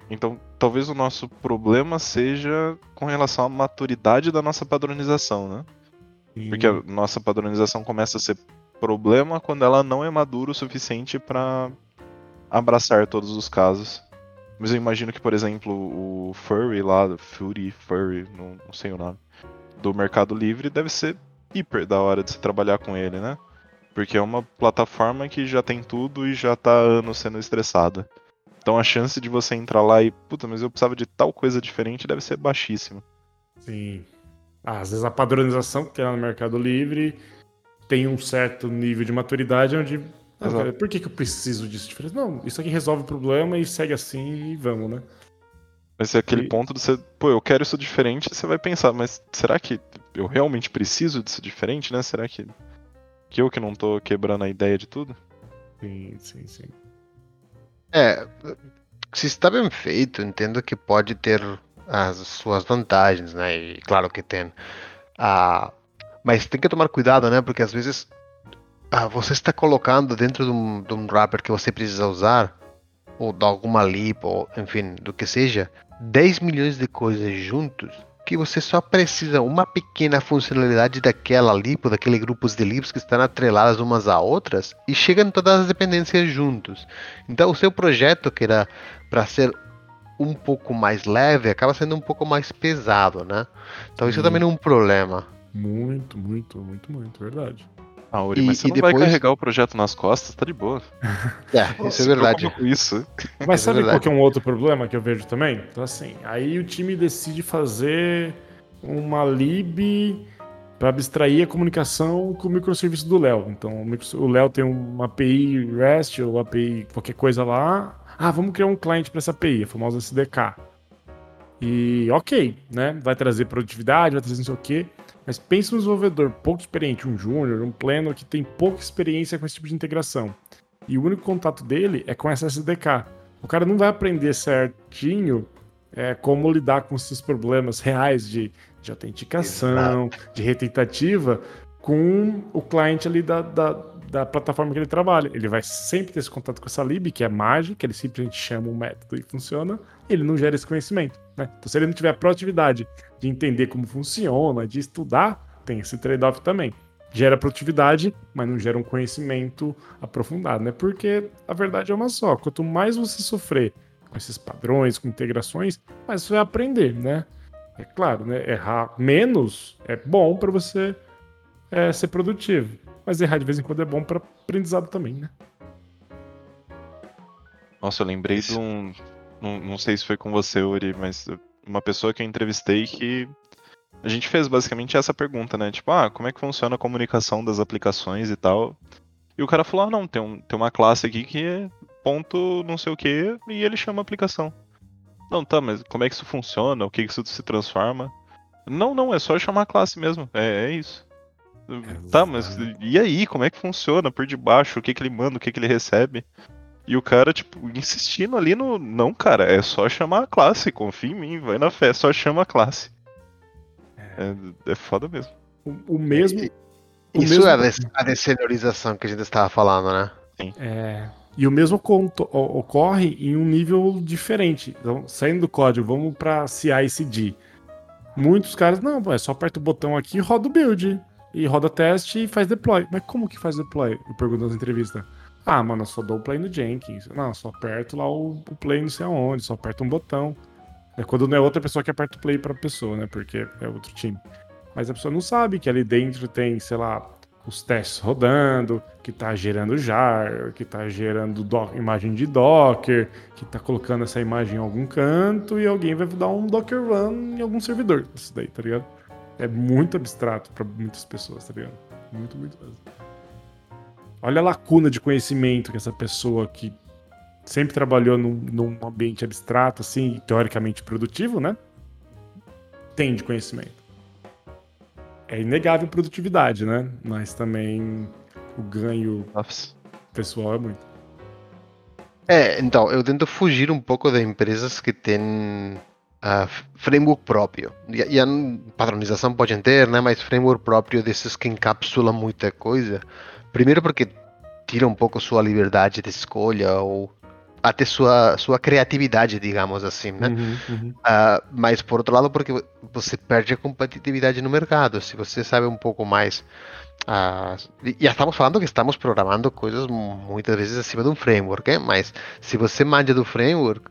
Então, talvez o nosso problema seja com relação à maturidade da nossa padronização, né? Sim. Porque a nossa padronização começa a ser problema quando ela não é madura o suficiente para abraçar todos os casos. Mas eu imagino que, por exemplo, o Furry lá, Fury, Furry, não, não sei o nome do Mercado Livre deve ser hiper da hora de se trabalhar com ele, né? Porque é uma plataforma que já tem tudo e já tá anos sendo estressada. Então a chance de você entrar lá e, puta, mas eu precisava de tal coisa diferente deve ser baixíssima. Sim. Ah, às vezes a padronização que tem lá no Mercado Livre tem um certo nível de maturidade onde. Ah, por que, que eu preciso disso diferente? Não, isso aqui resolve o problema e segue assim e vamos, né? Vai ser aquele e... ponto de você, pô, eu quero isso diferente, você vai pensar, mas será que eu realmente preciso disso diferente, né? Será que, que eu que não tô quebrando a ideia de tudo? Sim, sim, sim. É, se está bem feito, entendo que pode ter as suas vantagens, né? E claro que tem. Ah, mas tem que tomar cuidado, né? Porque às vezes ah, você está colocando dentro de um, de um wrapper que você precisa usar, ou de alguma lipo, ou enfim, do que seja, 10 milhões de coisas juntos que você só precisa uma pequena funcionalidade daquela lipo, daquele grupo de lipos que estão atreladas umas a outras e chegam todas as dependências juntos. Então o seu projeto que era para ser um pouco mais leve acaba sendo um pouco mais pesado, né? Então isso também é um problema. Muito, muito, muito, muito, verdade. Ah, Uri, e, mas você não depois... vai carregar o projeto nas costas, tá de boa. É, isso é verdade. Com isso. Mas sabe é qual que é um outro problema que eu vejo também? Então, assim, aí o time decide fazer uma lib para abstrair a comunicação com o microserviço do Léo. Então, o Léo tem uma API REST ou API qualquer coisa lá. Ah, vamos criar um cliente para essa API, a famosa SDK. E ok, né? Vai trazer produtividade, vai trazer não sei o quê. Mas pense no desenvolvedor pouco experiente, um júnior, um pleno que tem pouca experiência com esse tipo de integração. E o único contato dele é com essa SDK. O cara não vai aprender certinho é, como lidar com esses problemas reais de, de autenticação, Exato. de retentativa, com o cliente ali da, da, da plataforma que ele trabalha. Ele vai sempre ter esse contato com essa lib, que é mágica, ele simplesmente chama um método e funciona, e ele não gera esse conhecimento. Né? Então, se ele não tiver a proatividade de entender como funciona, de estudar, tem esse trade-off também. Gera produtividade, mas não gera um conhecimento aprofundado, né? Porque a verdade é uma só. Quanto mais você sofrer com esses padrões, com integrações, mais você vai aprender, né? É claro, né? Errar menos é bom para você é, ser produtivo. Mas errar de vez em quando é bom para aprendizado também, né? Nossa, eu lembrei de um. Não, não sei se foi com você, Uri, mas uma pessoa que eu entrevistei que a gente fez basicamente essa pergunta, né? Tipo, ah, como é que funciona a comunicação das aplicações e tal? E o cara falou, ah, não, tem, um, tem uma classe aqui que é ponto não sei o que e ele chama aplicação. Não, tá, mas como é que isso funciona? O que, que isso se transforma? Não, não, é só chamar a classe mesmo. É, é isso. Tá, mas e aí? Como é que funciona por debaixo? O que, que ele manda? O que, que ele recebe? E o cara, tipo, insistindo ali no. Não, cara, é só chamar a classe, confia em mim, vai na fé, só chama a classe. É, é foda mesmo. O, o mesmo. O Isso mesmo... é a descentralização que a gente estava falando, né? Sim. É. E o mesmo ocorre em um nível diferente. Então, saindo do código, vamos para CI/CD. Muitos caras, não, é só aperta o botão aqui e roda o build e roda teste e faz deploy. Mas como que faz deploy? Eu pergunto nas entrevistas. Ah, mano, eu só dou o play no Jenkins. Não, só aperto lá o, o play não sei aonde, só aperto um botão. É quando não é outra pessoa que aperta o play pra pessoa, né? Porque é outro time. Mas a pessoa não sabe que ali dentro tem, sei lá, os testes rodando, que tá gerando jar, que tá gerando imagem de Docker, que tá colocando essa imagem em algum canto e alguém vai dar um Docker run em algum servidor. Isso daí, tá ligado? É muito abstrato para muitas pessoas, tá ligado? Muito, muito mesmo. Olha a lacuna de conhecimento que essa pessoa que sempre trabalhou num, num ambiente abstrato, assim, teoricamente produtivo, né? Tem de conhecimento. É inegável produtividade, né? Mas também o ganho Nossa. pessoal é muito. É, então, eu tento fugir um pouco de empresas que têm uh, framework próprio. E, e, a padronização pode ter, né, mas framework próprio desses que encapsula muita coisa. Primeiro porque tira um pouco sua liberdade de escolha ou até sua, sua criatividade, digamos assim, né? Uhum, uhum. Uh, mas por outro lado, porque você perde a competitividade no mercado. Se você sabe um pouco mais. Uh, e já estamos falando que estamos programando coisas muitas vezes acima de um framework, hein? mas se você manja do framework,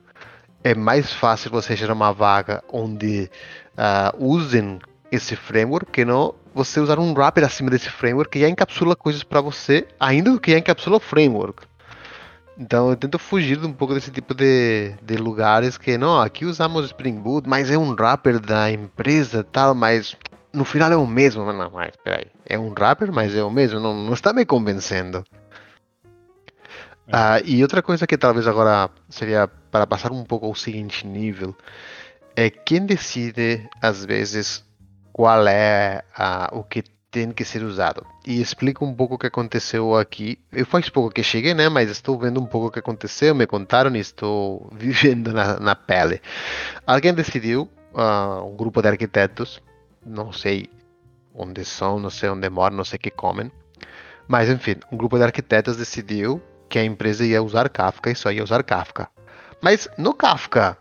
é mais fácil você gerar uma vaga onde uh, usem esse framework que não você usar um wrapper acima desse framework que já encapsula coisas para você, ainda que já encapsula o framework. Então eu tento fugir um pouco desse tipo de, de lugares que não, aqui usamos Spring Boot, mas é um wrapper da empresa tal, mas no final é o mesmo. Não, mas peraí, é um wrapper, mas é o mesmo, não, não está me convencendo. Ah, e outra coisa que talvez agora seria para passar um pouco ao seguinte nível é quem decide às vezes qual é ah, o que tem que ser usado. E explico um pouco o que aconteceu aqui. Eu faz pouco que cheguei, né? Mas estou vendo um pouco o que aconteceu, me contaram e estou vivendo na, na pele. Alguém decidiu, uh, um grupo de arquitetos, não sei onde são, não sei onde moram, não sei o que comem. Mas enfim, um grupo de arquitetos decidiu que a empresa ia usar Kafka e só ia usar Kafka. Mas no Kafka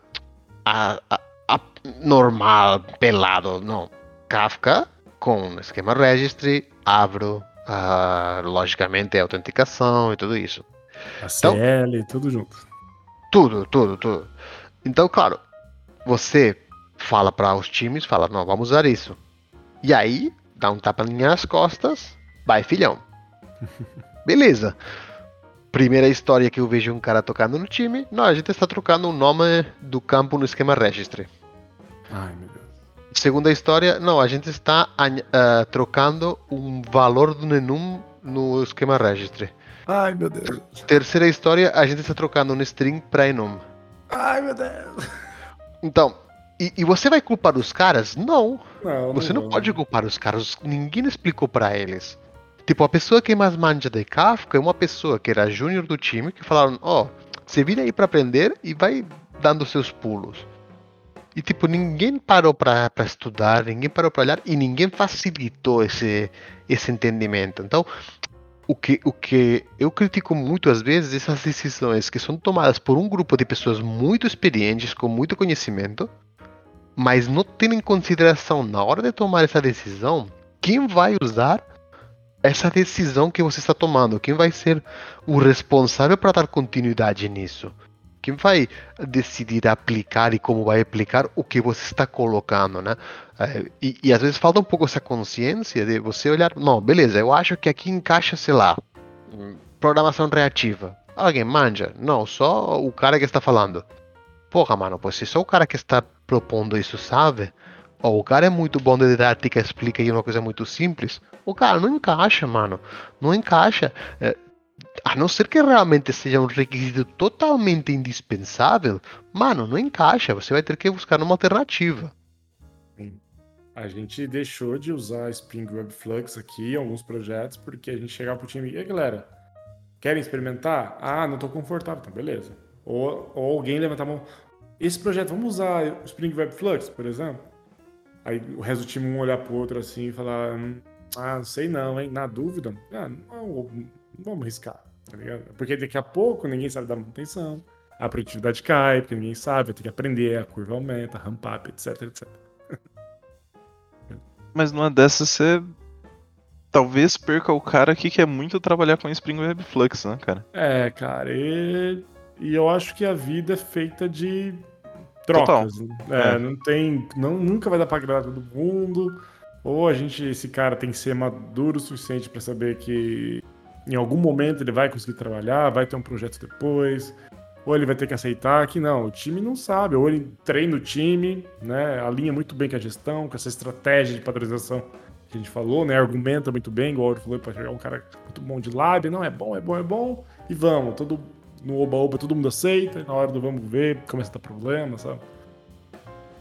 a, a, a normal, pelado, não. Kafka com esquema registry, abro, uh, logicamente a autenticação e tudo isso. A CL, então, tudo junto. Tudo, tudo, tudo. Então, claro, você fala para os times, fala, não, vamos usar isso. E aí, dá um tapa nas costas, vai filhão. Beleza primeira história que eu vejo um cara tocando no time, não, a gente está trocando o nome do campo no esquema registry. Ai, meu Deus. Segunda história, não, a gente está uh, trocando um valor do nenum no esquema registry. Ai, meu Deus. Terceira história, a gente está trocando um string para enum. Ai, meu Deus. Então, e, e, você vai culpar os caras? Não. não você não, não pode culpar os caras. Ninguém explicou para eles. Tipo, a pessoa que mais manja de Kafka é uma pessoa que era júnior do time, que falaram, ó, oh, você vira aí para aprender e vai dando seus pulos. E tipo, ninguém parou para estudar, ninguém parou para olhar e ninguém facilitou esse, esse entendimento. Então, o que, o que eu critico muito às vezes essas decisões que são tomadas por um grupo de pessoas muito experientes, com muito conhecimento, mas não tendo em consideração na hora de tomar essa decisão quem vai usar essa decisão que você está tomando, quem vai ser o responsável para dar continuidade nisso. Quem vai decidir aplicar e como vai aplicar o que você está colocando, né? É, e, e, às vezes falta um pouco essa consciência de você olhar, não, beleza, eu acho que aqui encaixa, sei lá, programação reativa. Alguém manja? Não, só o cara que está falando. Porra, mano, pois se só o cara que está propondo isso sabe, o cara é muito bom de didática, explica aí uma coisa muito simples, o cara não encaixa, mano. Não encaixa. É, a não ser que realmente seja um requisito totalmente indispensável, mano, não encaixa. Você vai ter que buscar uma alternativa. A gente deixou de usar Spring Web Flux aqui em alguns projetos porque a gente chegava pro time e aí, galera, querem experimentar? Ah, não tô confortável, então beleza. Ou, ou alguém levantar a mão, esse projeto, vamos usar Spring Web Flux, por exemplo? Aí o resto do time um olhar pro outro assim e falar, ah, não sei não, hein? Na dúvida, ah, não, vamos riscar, tá ligado? Porque daqui a pouco ninguém sabe dar manutenção, a produtividade cai, porque ninguém sabe, vai ter que aprender, a curva aumenta, ramp up, etc, etc. Mas numa dessas você talvez perca o cara que quer muito trabalhar com Spring Web Flux, né, cara? É, cara, e, e eu acho que a vida é feita de trocas. É, é. Não tem. Não, nunca vai dar pra agradar todo mundo. Ou a gente, esse cara tem que ser maduro o suficiente para saber que em algum momento ele vai conseguir trabalhar, vai ter um projeto depois, ou ele vai ter que aceitar que não, o time não sabe, ou ele treina o time, né, alinha muito bem com a gestão, com essa estratégia de padronização que a gente falou, né, argumenta muito bem, igual ele falou, para chegar um cara muito bom de lab, não, é bom, é bom, é bom, e vamos, todo, no oba-oba todo mundo aceita, na hora do vamos ver, começa a dar problema, sabe?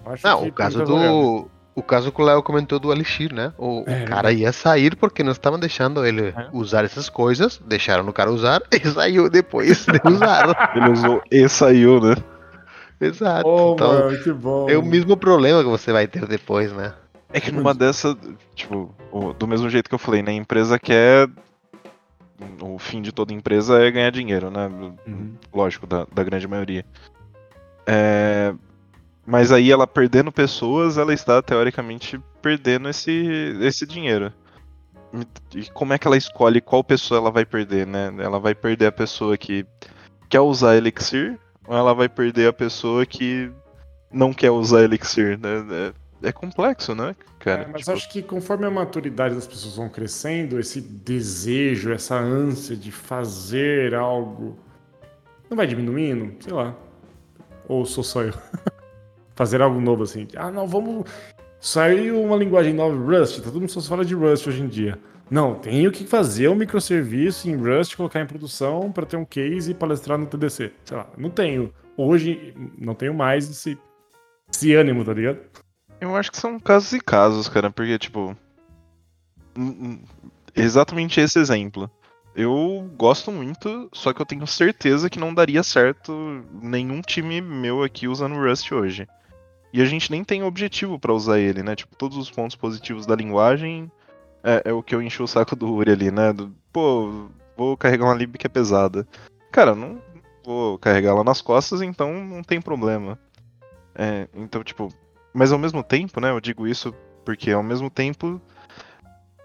Acho não, o caso do, o caso que o Léo comentou do Elixir, né? O, é, o cara ia sair porque não estavam deixando ele é. usar essas coisas, deixaram o cara usar e saiu depois de usar. ele usou e saiu, né? Exato. Oh, então, mano, que bom. É o mesmo problema que você vai ter depois, né? É que numa dessa, tipo, do mesmo jeito que eu falei, né? A empresa quer. O fim de toda empresa é ganhar dinheiro, né? Uhum. Lógico, da, da grande maioria. É, mas aí ela perdendo pessoas, ela está teoricamente perdendo esse, esse dinheiro. E como é que ela escolhe qual pessoa ela vai perder, né? Ela vai perder a pessoa que quer usar Elixir ou ela vai perder a pessoa que não quer usar Elixir, né? É, é complexo, né, cara? É, mas tipo... acho que conforme a maturidade das pessoas vão crescendo, esse desejo, essa ânsia de fazer algo não vai diminuindo, sei lá. Ou sou só eu? fazer algo novo assim. Ah, não, vamos. Saiu uma linguagem nova, Rust, tá todo mundo só fala de Rust hoje em dia. Não, tenho que fazer um microserviço em Rust, colocar em produção para ter um case e palestrar no TDC. Sei lá, não tenho. Hoje, não tenho mais esse, esse ânimo, tá ligado? Eu acho que são casos e casos, cara, porque, tipo. Exatamente esse exemplo. Eu gosto muito, só que eu tenho certeza que não daria certo nenhum time meu aqui usando Rust hoje. E a gente nem tem objetivo para usar ele, né? Tipo, todos os pontos positivos da linguagem é, é o que eu enchi o saco do Uri ali, né? Do, Pô, vou carregar uma lib que é pesada. Cara, não vou carregar ela nas costas, então não tem problema. É, então, tipo, mas ao mesmo tempo, né? Eu digo isso porque ao mesmo tempo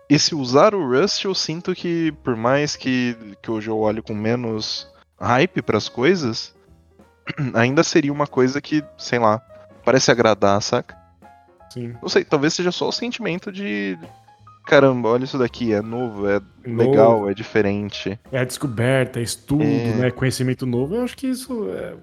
esse usar o Rust eu sinto que por mais que, que hoje eu olho com menos hype para as coisas, ainda seria uma coisa que, sei lá, parece agradar, saca? Sim. Não sei, talvez seja só o sentimento de. Caramba, olha isso daqui, é novo, é novo. legal, é diferente. É descoberta, é estudo, é... né? Conhecimento novo. Eu acho que isso é,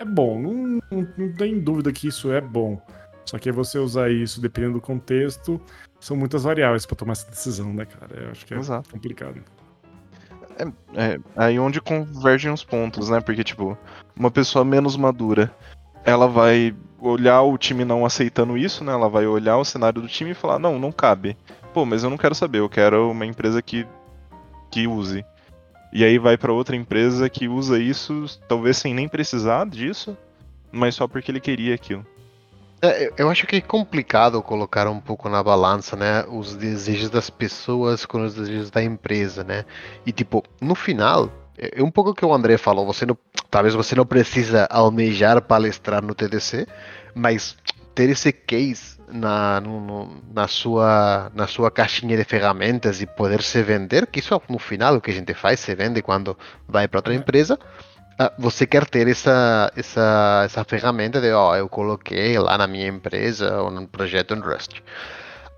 é bom. Não, não, não tem dúvida que isso é bom. Só que você usar isso, dependendo do contexto, são muitas variáveis para tomar essa decisão, né, cara? Eu acho que é Exato. complicado. É, é, aí onde convergem os pontos, né? Porque, tipo, uma pessoa menos madura ela vai olhar o time não aceitando isso, né? Ela vai olhar o cenário do time e falar: não, não cabe. Pô, mas eu não quero saber, eu quero uma empresa que, que use. E aí vai para outra empresa que usa isso, talvez sem nem precisar disso, mas só porque ele queria aquilo. É, eu acho que é complicado colocar um pouco na balança, né, os desejos das pessoas com os desejos da empresa, né? E tipo, no final, é, é um pouco o que o André falou, você não, talvez você não precisa almejar palestrar no TDC, mas ter esse case na, no, na, sua, na sua caixinha de ferramentas e poder se vender, que isso é no final o que a gente faz, se vende quando vai para outra é. empresa, você quer ter essa, essa, essa ferramenta de, ó, eu coloquei lá na minha empresa ou num projeto em Rust.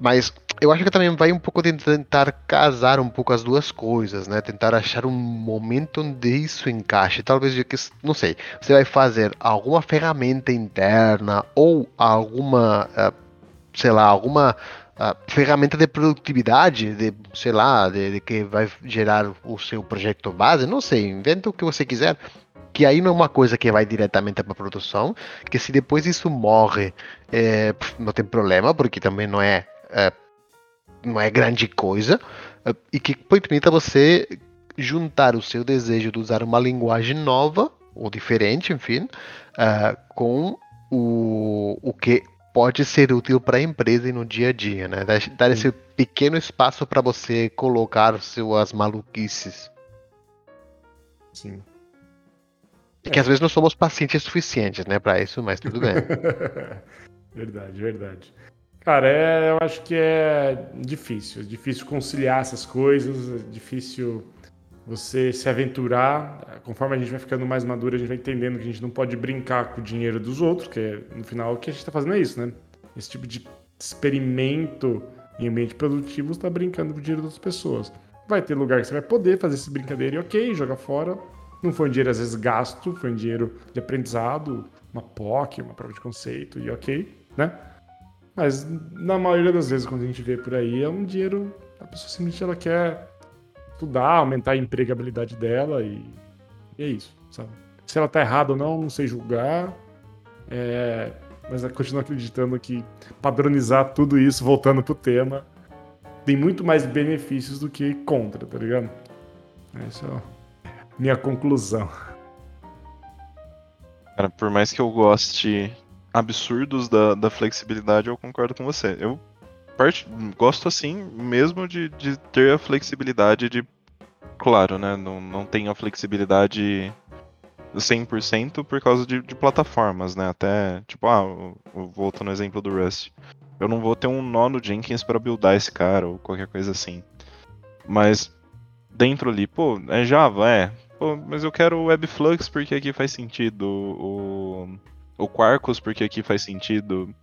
Mas eu acho que também vai um pouco de tentar casar um pouco as duas coisas, né? Tentar achar um momento onde isso encaixe. Talvez, não sei, você vai fazer alguma ferramenta interna ou alguma, ah, sei lá, alguma uh, ferramenta de produtividade, de, sei lá, de, de, que vai gerar o seu projeto base, não sei, inventa o que você quiser, que aí não é uma coisa que vai diretamente para a produção, que se depois isso morre, é, não tem problema, porque também não é, é não é grande coisa, é, e que permita você juntar o seu desejo de usar uma linguagem nova, ou diferente, enfim, uh, com o, o que pode ser útil para a empresa e no dia a dia, né? Dar, esse pequeno espaço para você colocar suas maluquices. Sim. É que às vezes não somos pacientes suficientes, né, para isso, mas tudo bem. verdade, verdade. Cara, é, eu acho que é difícil. É difícil conciliar essas coisas, é difícil você se aventurar. Conforme a gente vai ficando mais maduro, a gente vai entendendo que a gente não pode brincar com o dinheiro dos outros, que é, no final o que a gente está fazendo é isso, né? Esse tipo de experimento em ambiente produtivo está brincando com o dinheiro das pessoas. Vai ter lugar que você vai poder fazer essa brincadeira e ok, jogar fora, não foi um dinheiro, às vezes, gasto, foi um dinheiro de aprendizado, uma POC, uma prova de conceito, e ok, né? Mas na maioria das vezes, quando a gente vê por aí, é um dinheiro. A pessoa simplesmente ela quer estudar, aumentar a empregabilidade dela e, e é isso, sabe? Se ela tá errada ou não, não sei julgar. É, mas continuo acreditando que padronizar tudo isso, voltando pro tema, tem muito mais benefícios do que contra, tá ligado? É isso minha conclusão. Cara, por mais que eu goste absurdos da, da flexibilidade, eu concordo com você. Eu parte, gosto assim mesmo de, de ter a flexibilidade de. Claro, né? Não, não tenho a flexibilidade 100% por causa de, de, plataformas, né? Até, tipo, ah, voltando no exemplo do Rust. Eu não vou ter um nó no Jenkins para buildar esse cara ou qualquer coisa assim. Mas dentro ali, pô, é Java, é. Pô, mas eu quero o Webflux porque aqui faz sentido. O, o Quarkus porque aqui faz sentido.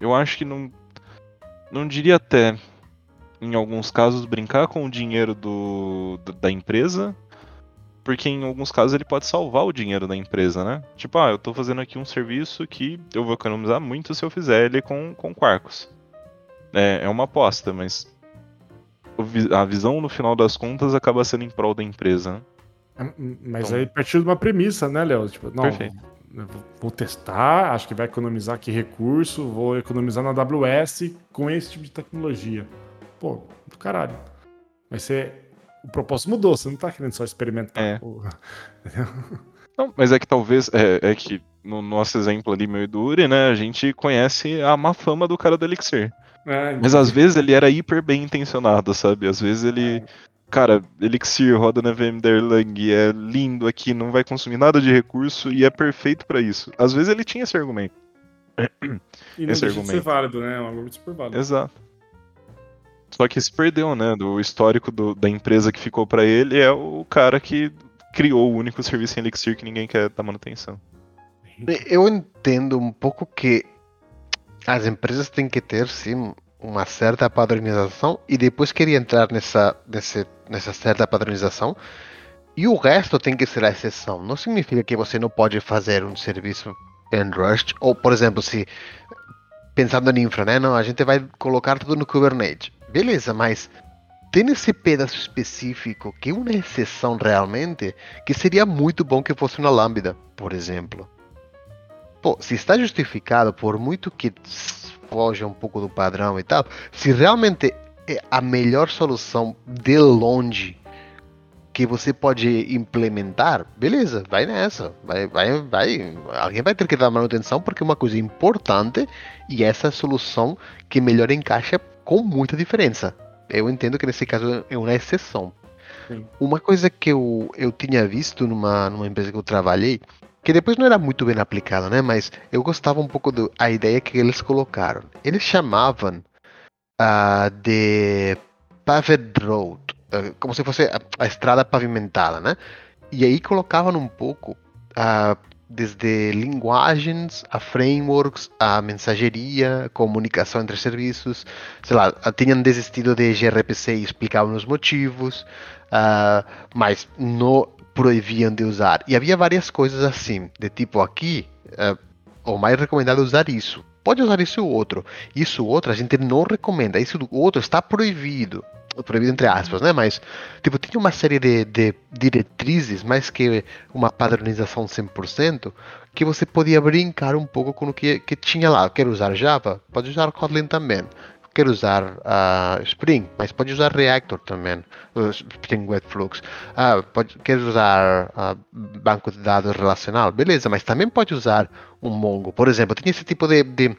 Eu acho que não. Não diria até, em alguns casos, brincar com o dinheiro do, da empresa. Porque em alguns casos ele pode salvar o dinheiro da empresa, né? Tipo, ah, eu tô fazendo aqui um serviço que eu vou economizar muito se eu fizer ele com, com Quarkus. É, é uma aposta, mas a visão no final das contas acaba sendo em prol da empresa. Né? Mas então... aí partiu de uma premissa, né, Léo? Tipo, não, Perfeito. vou testar, acho que vai economizar aqui recurso, vou economizar na AWS com esse tipo de tecnologia. Pô, do caralho. Mas você. O propósito mudou, você não tá querendo só experimentar. É. Não, mas é que talvez. É, é, que no nosso exemplo ali, meu e do Uri, né, a gente conhece a má fama do cara do Elixir. É, mas às vezes ele era hiper bem intencionado, sabe? Às vezes ele. Cara, Elixir roda na VM da Erlang, é lindo aqui, não vai consumir nada de recurso e é perfeito para isso. Às vezes ele tinha esse argumento. E não esse argumento. de ser válido, né? É um argumento super válido. Exato. Só que se perdeu, né? Do histórico do, da empresa que ficou para ele é o cara que criou o único serviço em Elixir que ninguém quer dar manutenção. Eu entendo um pouco que as empresas têm que ter, sim, uma certa padronização e depois queria entrar nessa, nessa, nessa certa padronização e o resto tem que ser a exceção. Não significa que você não pode fazer um serviço em Rust ou, por exemplo, se pensando em infra, né? Não, a gente vai colocar tudo no Kubernetes. Beleza, mas tem esse pedaço específico que é uma exceção realmente que seria muito bom que fosse uma Lambda, por exemplo. Pô, se está justificado por muito que foge um pouco do padrão e tal, se realmente é a melhor solução de longe que você pode implementar, beleza, vai nessa. Vai, vai, vai. Alguém vai ter que dar manutenção porque é uma coisa importante e essa solução que melhor encaixa com muita diferença. Eu entendo que nesse caso é uma exceção. Sim. Uma coisa que eu, eu tinha visto numa, numa empresa que eu trabalhei, que depois não era muito bem aplicada, né? Mas eu gostava um pouco da ideia que eles colocaram. Eles chamavam uh, de paved road, uh, como se fosse a, a, estrada pavimentada, né? E aí colocavam um pouco uh, desde linguagens a frameworks, a mensageria, comunicação entre serviços, sei lá, tinham desistido de gRPC e explicavam os motivos, uh, mas não proibiam de usar. E havia várias coisas assim, de tipo aqui, uh, o mais recomendado é usar isso. Pode usar isso ou outro. Isso outro a gente não recomenda. Isso outro está proibido proibido entre aspas, né? Mas, tipo, tinha uma série de, de diretrizes, mais que uma padronização 100%, que você podia brincar um pouco com o que, que tinha lá. Quer usar Java? Pode usar Kotlin também. Quer usar uh, Spring, mas pode usar Reactor também, Spring Web Flux. Uh, pode, quer usar uh, banco de dados relacional? Beleza, mas também pode usar um Mongo. Por exemplo, tinha esse tipo de, de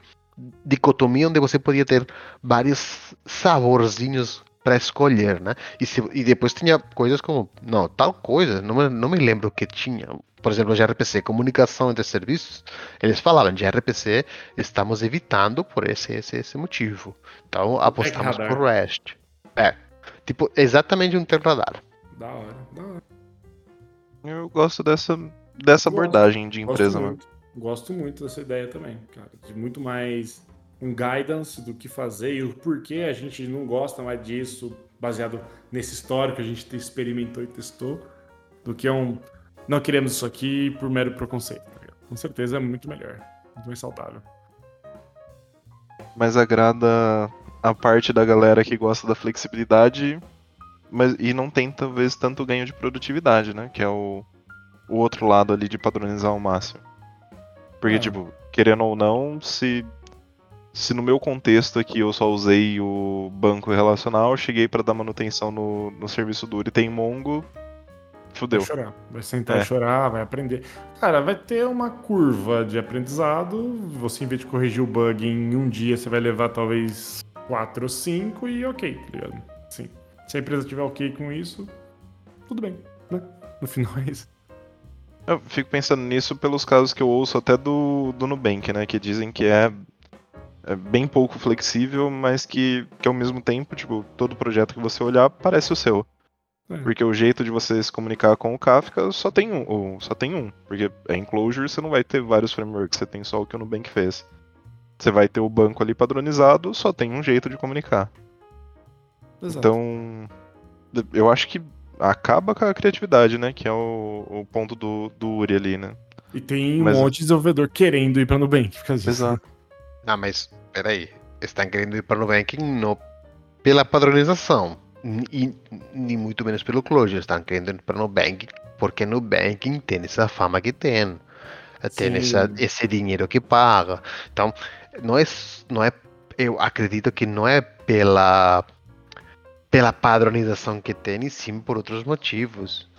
dicotomia onde você podia ter vários saborzinhos para escolher, né? E, se, e depois tinha coisas como, não, tal coisa, não me, não me lembro o que tinha. Por exemplo, gRPC, comunicação entre serviços, eles falaram, de gRPC estamos evitando por esse, esse, esse motivo. Então apostamos por REST. É, tipo, exatamente um tempo radar. Da hora, da hora. Eu gosto dessa, dessa gosto, abordagem de empresa, gosto muito, gosto muito dessa ideia também, cara. De muito mais um guidance do que fazer e o porquê a gente não gosta mais disso, baseado nesse histórico que a gente experimentou e testou, do que um não queremos isso aqui por mero preconceito. Tá Com certeza é muito melhor, muito mais saudável. Mas agrada a parte da galera que gosta da flexibilidade mas, e não tem talvez tanto ganho de produtividade, né? Que é o, o outro lado ali de padronizar ao máximo. Porque, é. tipo, querendo ou não, se se no meu contexto aqui eu só usei o banco relacional, cheguei para dar manutenção no, no serviço duro e tem Mongo, fudeu. Vai chorar, vai sentar é. e chorar, vai aprender. Cara, vai ter uma curva de aprendizado. Você, em vez de corrigir o bug em um dia, você vai levar talvez quatro ou cinco e ok, tá ligado? Sim. Se a empresa tiver ok com isso, tudo bem, né? No final é isso. Eu fico pensando nisso pelos casos que eu ouço até do, do Nubank, né? Que dizem que é é bem pouco flexível, mas que, que ao mesmo tempo, tipo, todo projeto que você olhar parece o seu. É. Porque o jeito de você se comunicar com o Kafka só tem um, só tem um. Porque é enclosure, você não vai ter vários frameworks, você tem só o que o Nubank fez. Você vai ter o banco ali padronizado, só tem um jeito de comunicar. Exato. Então, eu acho que acaba com a criatividade, né? Que é o, o ponto do, do Uri ali, né? E tem um Mas... monte de desenvolvedor querendo ir para Nubank. Exato. Ah, mas peraí. Estão querendo ir para o Nubank não pela padronização e nem muito menos pelo closure. Estão querendo ir para o Nubank porque Nubank tem essa fama que tem. Tem essa, esse dinheiro que paga. Então, não é, não é. Eu acredito que não é pela pela padronização que tem, e sim por outros motivos.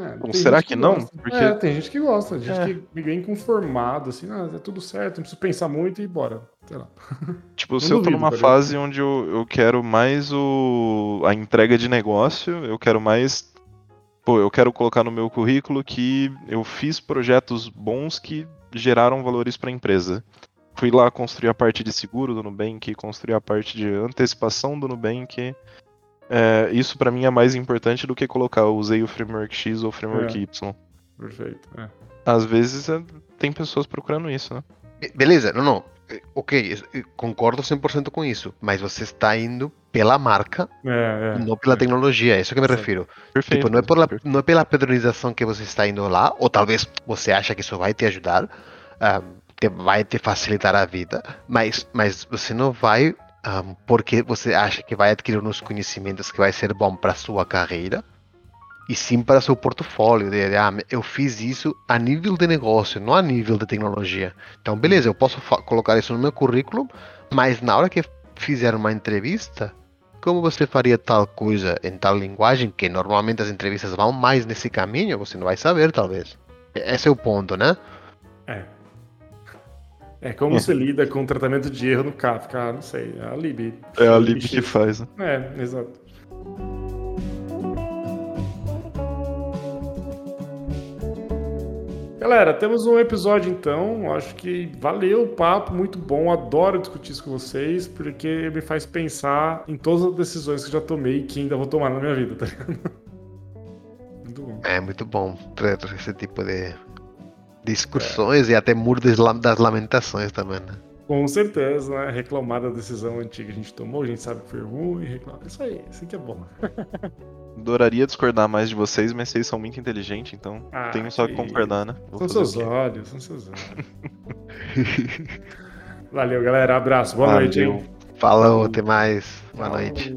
É, será que, que não? Porque... É, tem gente que gosta, gente é. que vem conformado, assim, ah, é tudo certo, não preciso pensar muito e bora. Sei lá. Tipo, se eu tô numa fase onde eu, eu quero mais o a entrega de negócio, eu quero mais. Pô, eu quero colocar no meu currículo que eu fiz projetos bons que geraram valores para a empresa. Fui lá construir a parte de seguro do Nubank, construir a parte de antecipação do Nubank, é, isso para mim é mais importante do que colocar eu usei o framework X ou o framework é. Y. Perfeito. É. Às vezes é, tem pessoas procurando isso, né? Beleza, não, não. É, ok, concordo 100% com isso, mas você está indo pela marca, é, não pela tecnologia, é isso que eu me refiro. Perfeito. Tipo, não, é pela, não é pela padronização que você está indo lá, ou talvez você acha que isso vai te ajudar, um, te, vai te facilitar a vida, mas, mas você não vai um, porque você acha que vai adquirir uns conhecimentos que vai ser bom para sua carreira e sim para seu portfólio. De, ah, eu fiz isso a nível de negócio, não a nível de tecnologia. Então, beleza, eu posso colocar isso no meu currículo, mas na hora que fizer uma entrevista, como você faria tal coisa em tal linguagem, que normalmente as entrevistas vão mais nesse caminho, você não vai saber, talvez. Esse é o ponto, né? É. É como você lida com o tratamento de erro no Kafka, não sei, é a Lib. É a Lib que faz, né? É, exato. Galera, temos um episódio então. Acho que valeu o papo, muito bom. Adoro discutir isso com vocês, porque me faz pensar em todas as decisões que já tomei e que ainda vou tomar na minha vida, tá ligado? Muito bom. É muito bom ter esse tipo de discussões é. e até muro das lamentações também, né? Com certeza, né? Reclamar da decisão antiga que a gente tomou, a gente sabe que foi ruim, reclamar. Isso aí, isso que é bom. Adoraria discordar mais de vocês, mas vocês são muito inteligentes, então ah, tenho só que concordar, né? Vou são seus olhos, são seus olhos. Valeu, galera. Abraço. Boa Valeu. noite, hein? Falou, até mais. Boa noite.